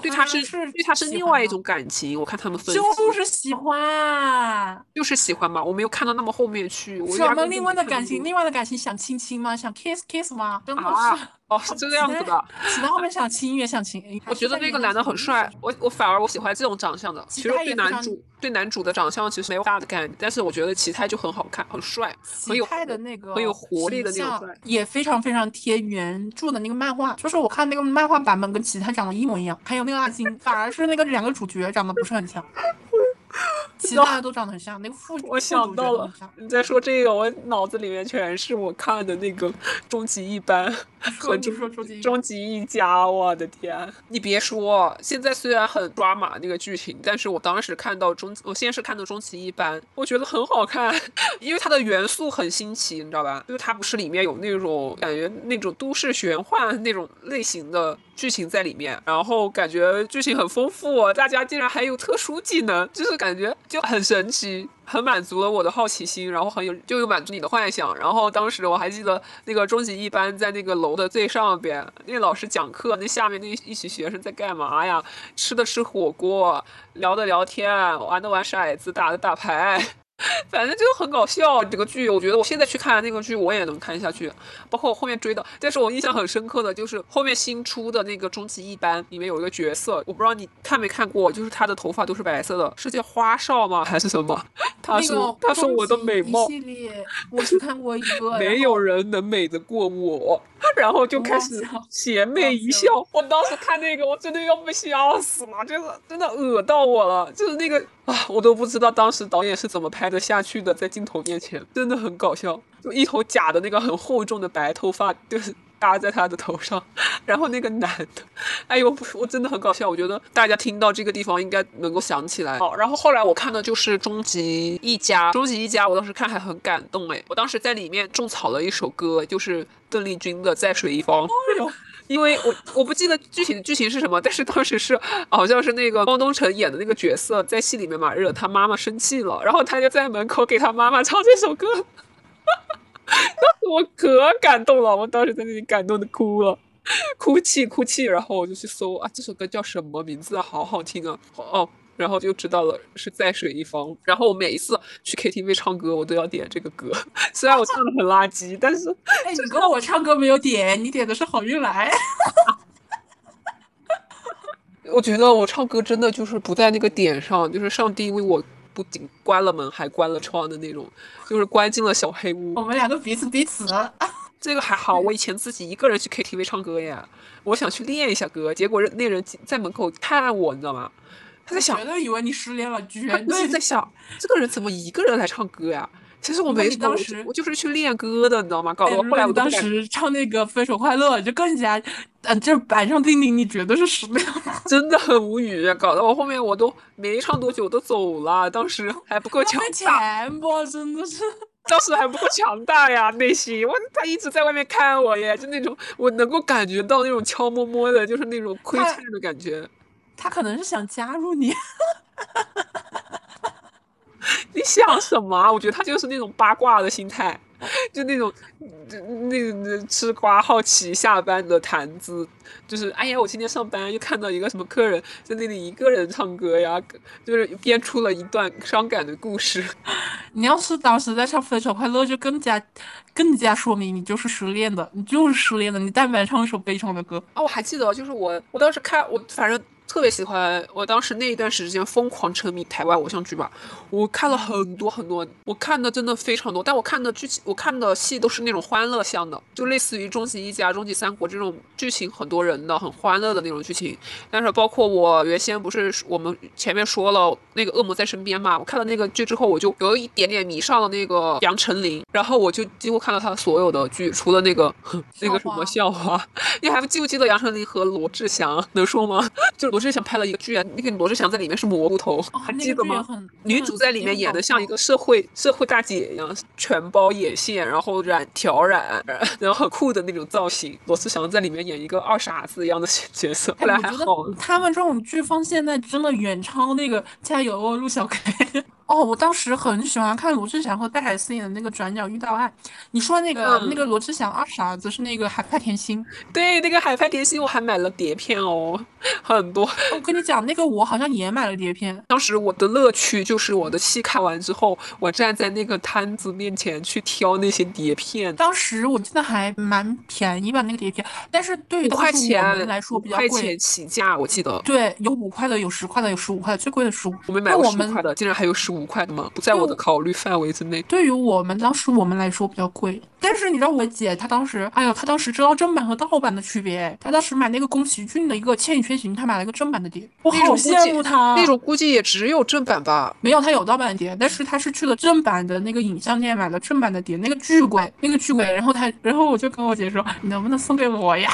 对他是对他是另外一种感情，我看他们分析就是喜欢，就是喜欢嘛，我没有看到那么后面去。什么另外的感情？另外的感情想亲亲吗？想 kiss kiss 吗？真的是。哦，是这个样子的。骑到后面想亲也想亲。我觉得那个男的很帅，我我反而我喜欢这种长相的。其实对男主对男主的长相其实没有大的概念，但是我觉得齐泰就很好看，很帅，很有的那个很有活力的那种帅，也非常非常贴原著的那个漫画。就是我看那个漫画版本跟齐泰长得一模一样，还有那个阿金，反而是那个两个主角长得不是很像。其他的都长得很像，那个副我想到了，你在说这个，我脑子里面全是我看的那个终极一班和终极终极一家，我的天！你别说，现在虽然很抓马那个剧情，但是我当时看到终，我先是看到终极一班，我觉得很好看，因为它的元素很新奇，你知道吧？就是它不是里面有那种感觉那种都市玄幻那种类型的。剧情在里面，然后感觉剧情很丰富，大家竟然还有特殊技能，就是感觉就很神奇，很满足了我的好奇心，然后很有就有满足你的幻想。然后当时我还记得那个终极一班在那个楼的最上边，那老师讲课，那下面那一群学生在干嘛呀？吃的吃火锅，聊的聊天，玩的玩骰子，打的打牌。反正就很搞笑，这个剧我觉得我现在去看那个剧我也能看下去，包括我后面追的。但是我印象很深刻的就是后面新出的那个终极一班里面有一个角色，我不知道你看没看过，就是他的头发都是白色的，是叫花少吗？还是什么？他说他说我的美貌系列，我只看过一个，没有人能美得过我，然后就开始邪魅一笑。我当时看那个我真的要被笑死了，真的真的恶到我了，就是那个。啊，我都不知道当时导演是怎么拍得下去的，在镜头面前真的很搞笑，就一头假的那个很厚重的白头发，就是搭在他的头上，然后那个男的，哎呦，我真的很搞笑，我觉得大家听到这个地方应该能够想起来。好，然后后来我看的就是《终极一家》，《终极一家》我当时看还很感动哎，我当时在里面种草了一首歌，就是邓丽君的《在水一方》。因为我我不记得具体的剧情是什么，但是当时是好像是那个汪东城演的那个角色在戏里面嘛，惹他妈妈生气了，然后他就在门口给他妈妈唱这首歌，当时我可感动了，我当时在那里感动的哭了。哭泣哭泣，然后我就去搜啊，这首歌叫什么名字啊？好好听啊！哦，然后就知道了是在水一方。然后我每一次去 KTV 唱歌，我都要点这个歌，虽然我唱的很垃圾，但是哎，你跟我唱歌没有点，你点的是好运来。我觉得我唱歌真的就是不在那个点上，就是上帝为我不仅关了门，还关了窗的那种，就是关进了小黑屋。我们两个彼此彼此。这个还好，我以前自己一个人去 KTV 唱歌呀，我想去练一下歌，结果那人在门口看我，你知道吗？他在想，绝对以为你失恋了，居然 对在想 这个人怎么一个人来唱歌呀？其实我没当时我就是去练歌的，你知道吗？搞得后来我当时唱那个《分手快乐》就更加，嗯，就是板上钉钉，你绝对是失恋了，真的很无语，搞得我后面我都没唱多久我都走了，当时还不够强大，钱不真的是，当时还不够强大呀，内心我他一直在外面看我耶，就那种我能够感觉到那种悄摸摸的，就是那种窥探的感觉，他可能是想加入你。你想什么？我觉得他就是那种八卦的心态，就那种那那吃瓜好奇下班的谈资，就是哎呀，我今天上班又看到一个什么客人在那里一个人唱歌呀，就是编出了一段伤感的故事。你要是当时在唱《分手快乐》，就更加更加说明你就是失恋的，你就是失恋的。你但凡唱一首悲伤的歌啊，我还记得，就是我我当时看我反正。特别喜欢，我当时那一段时间疯狂沉迷台湾偶像剧吧，我看了很多很多，我看的真的非常多，但我看的剧情，我看的戏都是那种欢乐向的，就类似于《终极一家》《终极三国》这种剧情很多人的很欢乐的那种剧情。但是包括我原先不是我们前面说了那个《恶魔在身边》嘛，我看了那个剧之后，我就有一点点迷上了那个杨丞琳，然后我就几乎看了他所有的剧，除了那个 那个什么笑话。你还记不记得杨丞琳和罗志祥？能说吗？就罗。罗志祥拍了一个剧啊，那个罗志祥在里面是蘑菇头，还记得吗？女主在里面演的像一个社会社会大姐一样，全包眼线，然后染挑染，然后很酷的那种造型。罗志祥在里面演一个二傻子一样的角色，后来还好。他们这种剧风现在真的远超那个《加油哦，陆小 K》。哦，我当时很喜欢看罗志祥和戴海思演的那个《转角遇到爱》。你说那个那个罗志祥二傻子是那个海派甜心？对，那个海派甜心我还买了碟片哦，很多。我跟你讲，那个我好像也买了碟片。当时我的乐趣就是我的戏看完之后，我站在那个摊子面前去挑那些碟片。当时我记得还蛮便宜吧，那个碟片。但是对于五块钱来说比较贵。块钱起价，我记得。对，有五块的，有十块的，有十五块的，最贵的十五。我没买过十块的，竟然还有十五。五块的吗？不在我的考虑范围之内。对于我们当时我们来说比较贵，但是你知道我姐她当时，哎呀，她当时知道正版和盗版的区别。她当时买那个宫崎骏的一个《千与千寻》，她买了一个正版的碟。我好羡慕她。那种估计也只有正版吧？没有，她有盗版碟，但是她是去了正版的那个影像店买了正版的碟，那个巨贵，那个巨贵。然后她，然后我就跟我姐说：“你能不能送给我呀？”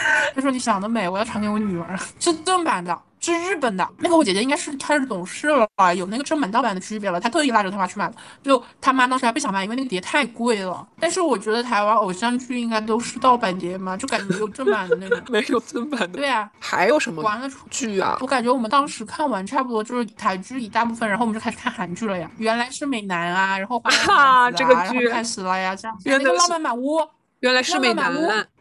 她说：“你想得美，我要传给我女儿，是正版的。”是日本的那个，我姐姐应该是开始懂事了吧，有那个正版盗版的区别了。她特意拉着她妈去买的，就她妈当时还不想买，因为那个碟太贵了。但是我觉得台湾偶像剧应该都是盗版碟嘛，就感觉有正版的那种。没有正版的。对啊，还有什么完了剧啊？我感觉我们当时看完差不多就是台剧一大部分，然后我们就开始看韩剧了呀。原来是美男啊，然后 啊，这个剧开始了呀，这样。原来浪漫满屋，原来是美男。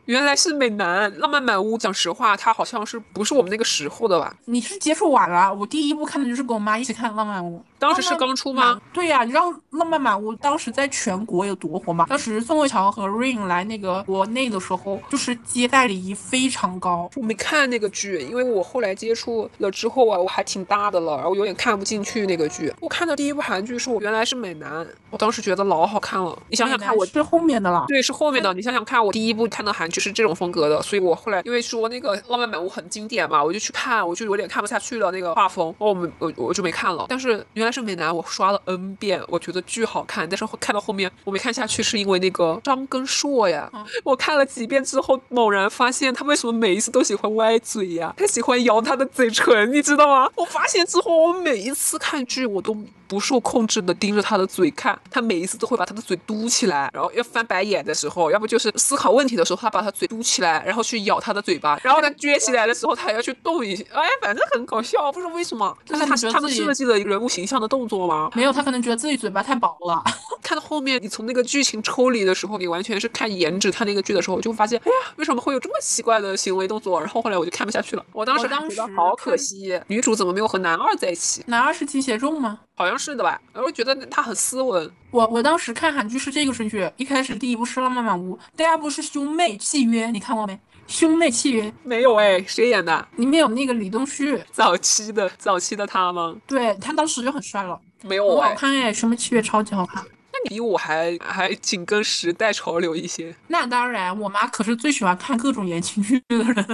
原来是美男浪漫满屋。讲实话，他好像是不是我们那个时候的吧？你是接触晚了。我第一部看的就是跟我妈一起看浪漫屋。当时是刚出吗？对呀，你知道浪漫满屋当时在全国有多火吗？当时宋慧乔和 Rain 来那个国内的时候，就是接待礼仪非常高。我没看那个剧，因为我后来接触了之后啊，我还挺大的了，然后有点看不进去那个剧。我看的第一部韩剧是我原来是美男，我当时觉得老好看了。你想想看，我是后面的了。对，是后面的。你想想看，我第一部看的韩剧是这种风格的。所以我后来因为说那个《浪漫满屋》很经典嘛，我就去看，我就有点看不下去了那个画风，哦，我我我就没看了。但是原来是美男，我刷了 N 遍，我觉得巨好看。但是看到后面我没看下去，是因为那个张根硕呀。我看了几遍之后，猛然发现他为什么每一次都喜欢歪嘴呀？他喜欢咬他的嘴唇，你知道吗？我发现之后，我每一次看剧我都。不受控制的盯着他的嘴看，他每一次都会把他的嘴嘟起来，然后要翻白眼的时候，要不就是思考问题的时候，他把把他嘴嘟起来，然后去咬他的嘴巴，然后他撅起来的时候，他还要去动一下，哎，反正很搞笑，不知道为什么，就是他他们设计了一个人物形象的动作吗？没有，他可能觉得自己嘴巴太薄了。看到后面，你从那个剧情抽离的时候，你完全是看颜值看那个剧的时候，就会发现，哎呀，为什么会有这么奇怪的行为动作？然后后来我就看不下去了。我当时当时觉得好可惜，女主怎么没有和男二在一起？男二是金贤重吗？好像是的吧？然后觉得他很斯文，我我当时看韩剧是这个顺序，一开始第一部是《浪漫满屋》，第二部是《兄妹契约》，你看过没？《兄妹契约》没有哎，谁演的？里面有那个李东旭，早期的早期的他吗？对他当时就很帅了，没有哎很好，看哎，《兄妹契约》超级好看。那你比我还还紧跟时代潮流一些。那当然，我妈可是最喜欢看各种言情剧的人。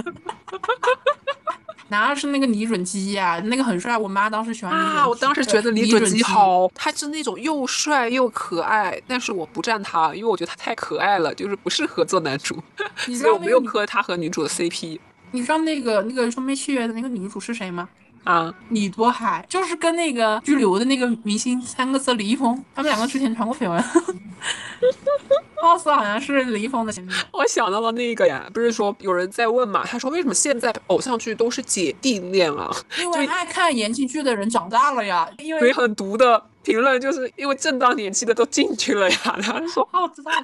男二是那个李准基呀、那个很帅。我妈当时喜欢啊！我当时觉得李李准准基，好，他是那种又帅又可爱，但是我不站他，因为我觉得他太可爱了，就是不适合做男主，你知所以我没有磕他和女主的 CP 你知道那个那个《双面契约》的那个女主是谁吗？啊。李多海，就是跟那个拘留的那个明星三个字李易峰，他们两个之前传过绯闻。boss 好像是李易峰的前女友。我想到了那个呀，不是说有人在问嘛？他说为什么现在偶像剧都是姐弟恋啊？因为爱看言情剧的人长大了呀，因为很毒的评论就是因为正当年纪的都进去了呀。他说哦，知道了。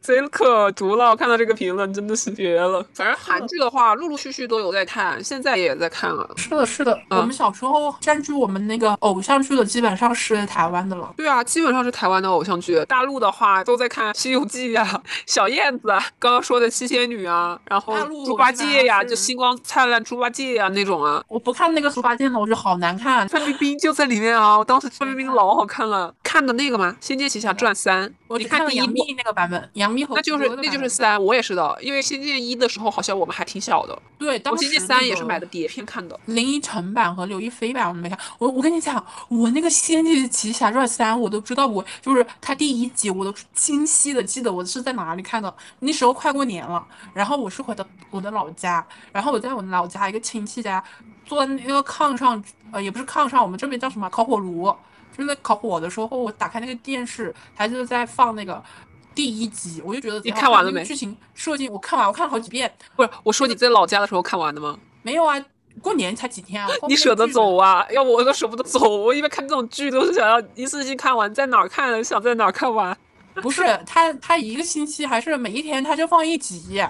贼可毒了，我看到这个评论真的是绝了。反正韩剧的话，陆陆续续都有在看，现在也在看了。是的，是的，嗯我们小时候占据我们那个偶像剧的基本上是台湾的了。对啊，基本上是台湾的偶像剧。大陆的话都在看《西游记》呀、小燕子啊，刚刚说的七仙女啊，然后猪八戒呀，就星光灿烂猪八戒呀那种啊。我不看那个猪八戒的，我觉得好难看。范冰冰就在里面啊！我当时范冰冰老好看了，看的那个吗，《仙剑奇侠传三》，我看了你看第一部，杨幂那个版本，杨幂和那就是那就是三，我也是的，因为《仙剑一》的时候好像我们还挺小的，对，我《当时仙剑三》也是买的碟片看的。林依晨版和刘亦菲版我都没看。我我跟你讲，我那个《仙剑奇侠传三》，我都知道我就是它第一集，我都清晰的记得我是在哪里看的。那时候快过年了，然后我是回到我的老家，然后我在我的老家一个亲戚家，坐在那个炕上，呃，也不是炕上，我们这边叫什么烤火炉，就是在烤火的时候，我打开那个电视，它就在放那个。第一集我就觉得你看完了没剧情设计我看完，我看了好几遍。不是，我说你在老家的时候看完的吗？没有啊，过年才几天啊！你舍得走啊？要不我都舍不得走。我一般看这种剧都是想要一次性看完，在哪儿看想在哪儿看完。不是他，他一个星期还是每一天他就放一集。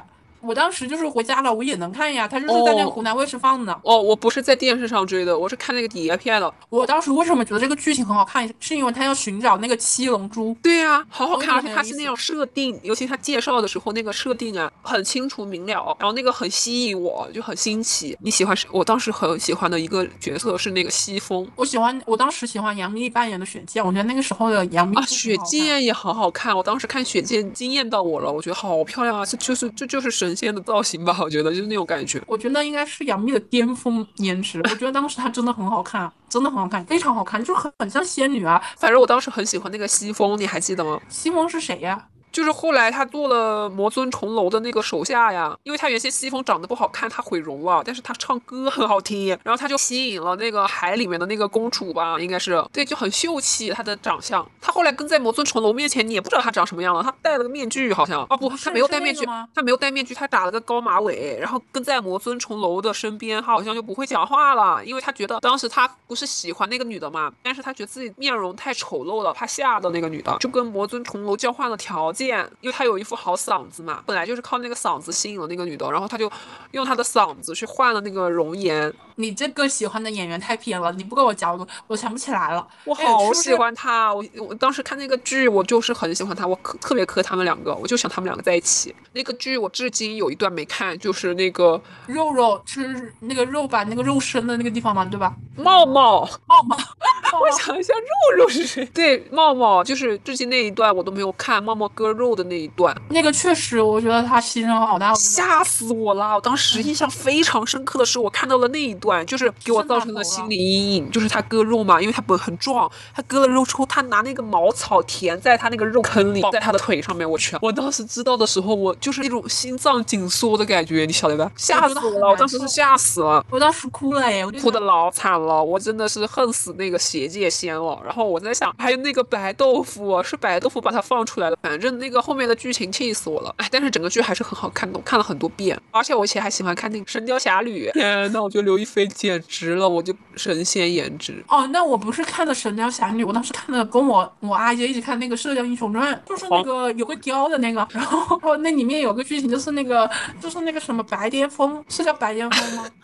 我当时就是回家了，我也能看呀。他就是在那个哦湖南卫视放的。哦，我不是在电视上追的，我是看那个碟片的。我当时为什么觉得这个剧情很好看，是因为他要寻找那个七龙珠。对呀、好好看，而且它是那种设定，尤其他介绍的时候那个设定啊，很清楚明了，然后那个很吸引我，就很新奇。你喜欢谁？我当时很喜欢的一个角色是那个西风我喜欢，我当时喜欢杨幂扮演的雪见，我觉得那个时候的杨幂啊，雪。见也很好看。我当时看雪见惊艳到我了，我觉得好漂亮啊！这就是这就是神仙的造型吧？我觉得就是那种感觉。我觉得应该是杨幂的巅峰颜值。我觉得当时她真的很好看，真的很好看，非常好看，就很很像仙女啊。反正我当时很喜欢那个西风，你还记得吗？西风是谁呀？就是后来他做了魔尊重楼的那个手下呀，因为他原先西风长得不好看，他毁容了，但是他唱歌很好听，然后他就吸引了那个海里面的那个公主吧，应该是。对，就很秀气他的长相。他后来跟在魔尊重楼面前，你也不知道他长什么样了，他戴了个面具好像，哦不，他没有戴面具他没有戴面具，他打了个高马尾，然后跟在魔尊重楼的身边，他好像就不会讲话了，因为他觉得当时他不是喜欢那个女的嘛，但是他觉得自己面容太丑陋了，怕吓到那个女的，就跟魔尊重楼交换了条件，因为他有一副好嗓子嘛，本来就是靠那个嗓子吸引了那个女的，然后他就用他的嗓子去换了那个容颜，你这个喜欢的演员太偏了，你不跟我讲，我都我想不起来了。我哎好喜欢他，我我当时看那个剧，我就是很喜欢他，我可特别磕他们两个，我就想他们两个在一起。那个剧我至今有一段没看，就是那个肉肉吃那个肉把那个肉身的那个地方嘛，对吧？茂茂。茂茂，我想一下，肉肉是谁？对，茂茂就是至今那一段我都没有看，茂茂割肉的那一段，那个确实，我觉得他牺牲好大。吓死我了！我当时印象非常深刻的是，我看到了那一段，就是给我造成了心理阴影，就是他割肉嘛，因为他本很壮，他割了肉之后，他拿那个茅草填在他那个肉坑里，在他的腿上面，我去！我当时知道的时候，我就是那种心脏紧缩的感觉，你晓得吧？吓死我了！我当时是吓死了。我当时哭了耶，我就哭的老惨了，我真的是恨死那个邪界仙了。然后我在想，还有那个白豆腐，是白豆腐把它放出来的。反正那个后面的剧情气死我了。哎，但是整个剧还是很好看的，我看了很多遍。而且我以前还喜欢看那个《神雕侠侣》。天呐，我觉得刘亦菲简直了，我就神仙颜值。哦，那我不是看的《神雕侠侣》，我当时看的跟我我阿姨一起看那个《射雕英雄传》，就是那个有个雕的那个，然后那里面有个剧情就是那个就是那个什么白癜风，是叫白癜风吗？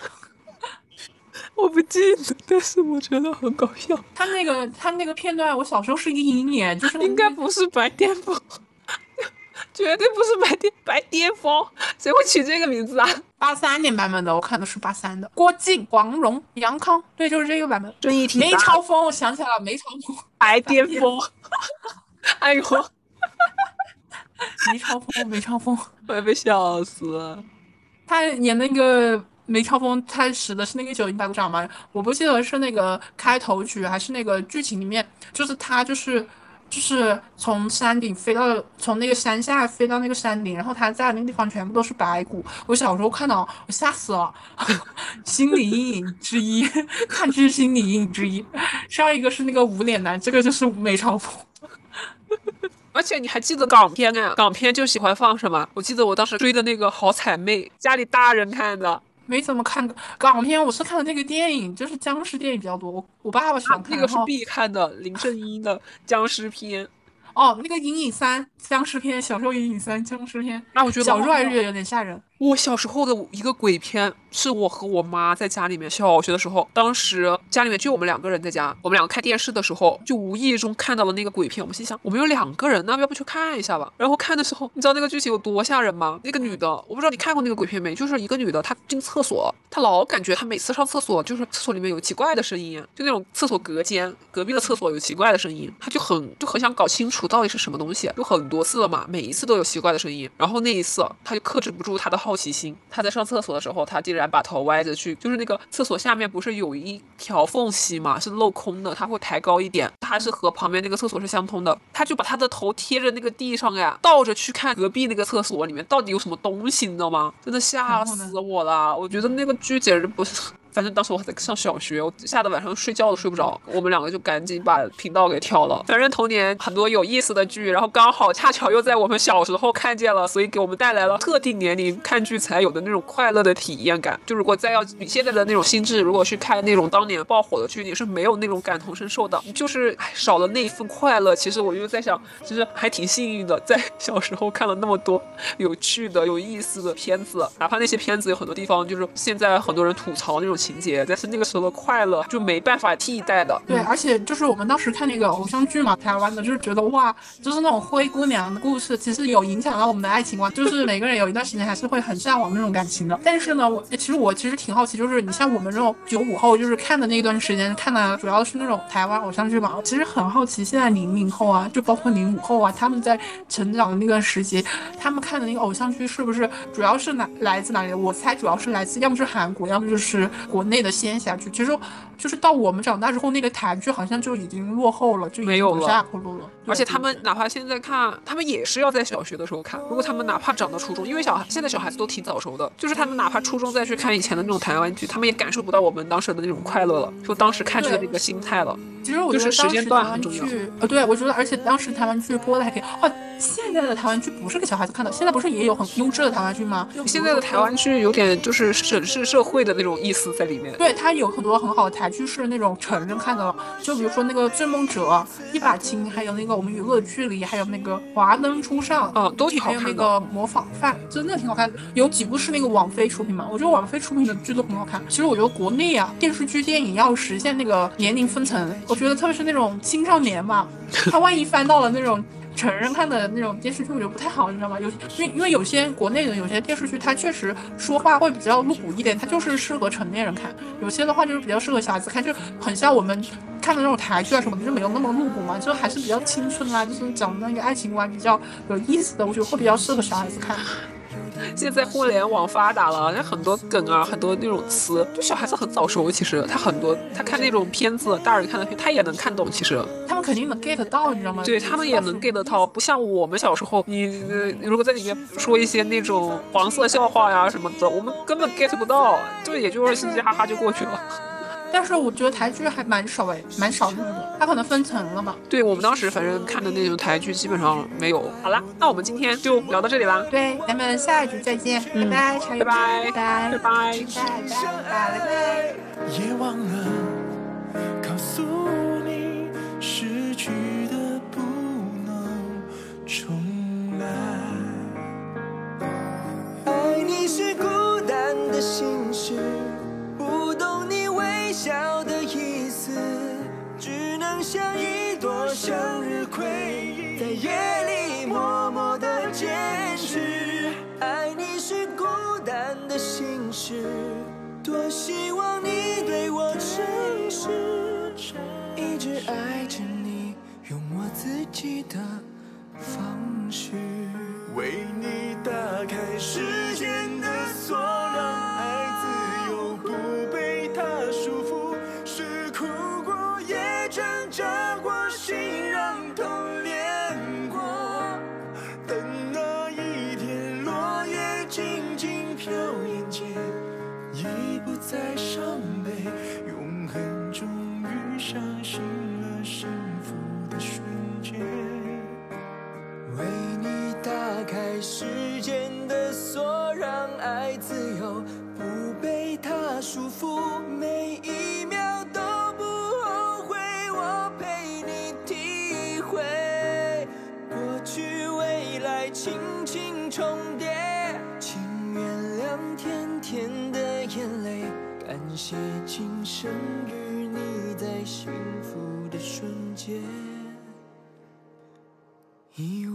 我不记得，但是我觉得很搞笑。他那个他那个片段，我小时候是一个阴影，就是应该不是白巅峰，绝对不是白巅白巅峰，谁会取这个名字啊？八三年版本的，我看的是八三的。郭靖、黄蓉、杨康，对，就是这个版本。梅超风，我想起来了，梅超风，白巅峰。哎呦，梅超风，梅超风，我要被笑死了。他演那个。梅超风他使的是那个九阴白骨爪吗？我不记得是那个开头曲还是那个剧情里面，就是他就是就是从山顶飞到从那个山下飞到那个山顶，然后他在那个地方全部都是白骨。我小时候看到我吓死了，心理阴影之一，看剧心理阴影之一。上一个是那个无脸男，这个就是梅超风。而且你还记得港片啊？港片就喜欢放什么？我记得我当时追的那个好彩妹，家里大人看的。没怎么看港片，我是看的那个电影，就是僵尸电影比较多。我我爸爸喜欢看，那个是必看的，林正英的僵尸片。哦，那个《阴影三》僵尸片，小时候《阴影三》僵尸片，那我觉得小时候还是有点吓人。我小时候的一个鬼片，是我和我妈在家里面小学的时候，当时家里面就我们两个人在家，我们两个看电视的时候，就无意中看到了那个鬼片。我们心想，我们有两个人，那要不去看一下吧？然后看的时候，你知道那个剧情有多吓人吗？那个女的，我不知道你看过那个鬼片没？就是一个女的，她进厕所，她老感觉她每次上厕所，就是厕所里面有奇怪的声音，就那种厕所隔间隔壁的厕所有奇怪的声音，她就很就很想搞清楚到底是什么东西，有很多次了嘛，每一次都有奇怪的声音。然后那一次，她就克制不住她的好奇心，他。在上厕所的时候，他竟然把头歪着去，就是那个厕所下面不是有一条缝隙嘛，是镂空的，他会抬高一点，他是和旁边那个厕所是相通的，他就把他的头贴着那个地上呀，倒着去看隔壁那个厕所里面到底有什么东西，你知道吗？真的吓死我了，我觉得那个剧简直不是。反正当时我还在上小学，我吓得晚上睡觉都睡不着。我们两个就赶紧把频道给调了。反正童年很多有意思的剧，然后刚好恰巧又在我们小时候看见了，所以给我们带来了特定年龄看剧才有的那种快乐的体验感。就如果再要你现在的那种心智，如果去看那种当年爆火的剧，你是没有那种感同身受的，你就是少了那一份快乐。其实我就在想，其实还挺幸运的，在小时候看了那么多有趣的、有意思的片子，哪怕那些片子有很多地方就是现在很多人吐槽那种。情节，但是那个时候的快乐就没办法替代的。对，而且就是我们当时看那个偶像剧嘛，台湾的，就是觉得哇，就是那种灰姑娘的故事，其实有影响到我们的爱情观，就是每个人有一段时间还是会很向往那种感情的。但是呢，我其实我其实挺好奇，就是你像我们这种九五后，就是看的那段时间看的主要是那种台湾偶像剧嘛，其实很好奇现在零零后啊，就包括零五后啊，他们在成长的那段时期，他们看的那个偶像剧是不是主要是哪来自哪里？我猜主要是来自要么是韩国，要么就是。国内的仙侠剧，其实就是到我们长大之后，那个台剧好像就已经落后了，就没有了，下坡路了。而且他们哪怕现在看，他们也是要在小学的时候看。如果他们哪怕长到初中，因为小孩现在小孩子都挺早熟的，就是他们哪怕初中再去看以前的那种台湾剧，他们也感受不到我们当时的那种快乐了，就当时看剧的那个心态了。其实我觉得当时台湾剧，呃，对我觉得，而且当时台湾剧播的还可以。哦，现在的台湾剧不是给小孩子看的，现在不是也有很优质的台湾剧吗？现在的台湾剧有点就是审视社会的那种意思在里面。对，它有很多很好的台剧是那种成人看的，就比如说那个《追梦者》、一把青，还有那个我们娱乐距离，还有那个华灯初上，嗯，都挺好看的。还有那个模仿犯，真的挺好看的。有几部是那个网飞出品嘛？我觉得网飞出品的剧都很好看。其实我觉得国内啊，电视剧、电影要实现那个年龄分层。我觉得特别是那种青少年嘛，他万一翻到了那种成人看的那种电视剧，我觉得不太好，你知道吗？有因为因为有些国内的有些电视剧，它确实说话会比较露骨一点，它就是适合成年人看；有些的话就是比较适合小孩子看，就很像我们看的那种台剧啊什么的，就没有那么露骨嘛，就还是比较青春啊，就是讲的那个爱情观比较有意思的，我觉得会比较适合小孩子看。现在互联网发达了，那很多梗啊，很多那种词，就小孩子很早熟。其实他很多，他看那种片子，大人看的片，他也能看懂。其实他们肯定能 get 到，你知道吗？对他们也能 get 到，不像我们小时候，你如果在里面说一些那种黄色笑话呀什么的，我们根本 get 不到，就也就是嘻嘻哈哈就过去了。但是我觉得台剧还蛮少哎，蛮少用的，它可能分层了吧。对我们当时反正看的那种台剧基本上没有。好啦，那我们今天就聊到这里啦。对，咱们下一局再见，拜拜拜拜拜拜拜拜。拜拜拜拜。希望你对我诚实，一直爱着你，用我自己的方式，为你打开时间的锁，打开时间的锁，让爱自由，不被它束缚，每一秒都不后悔，我陪你体会。过去未来轻轻重叠，请原谅甜甜的眼泪，感谢今生与你在幸福的瞬间。以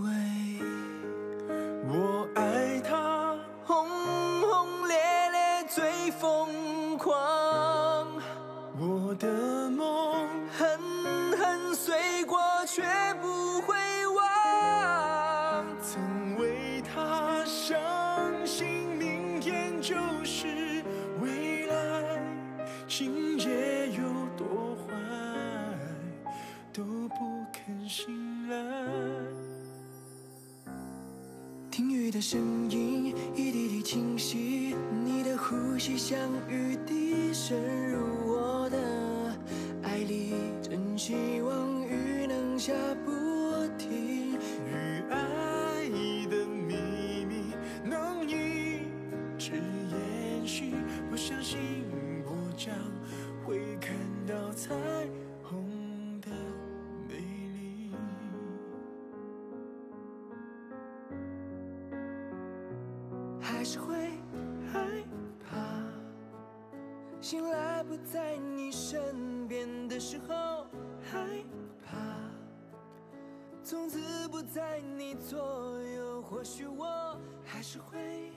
在你左右，或许我还是会，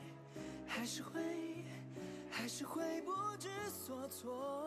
还是会，还是会不知所措，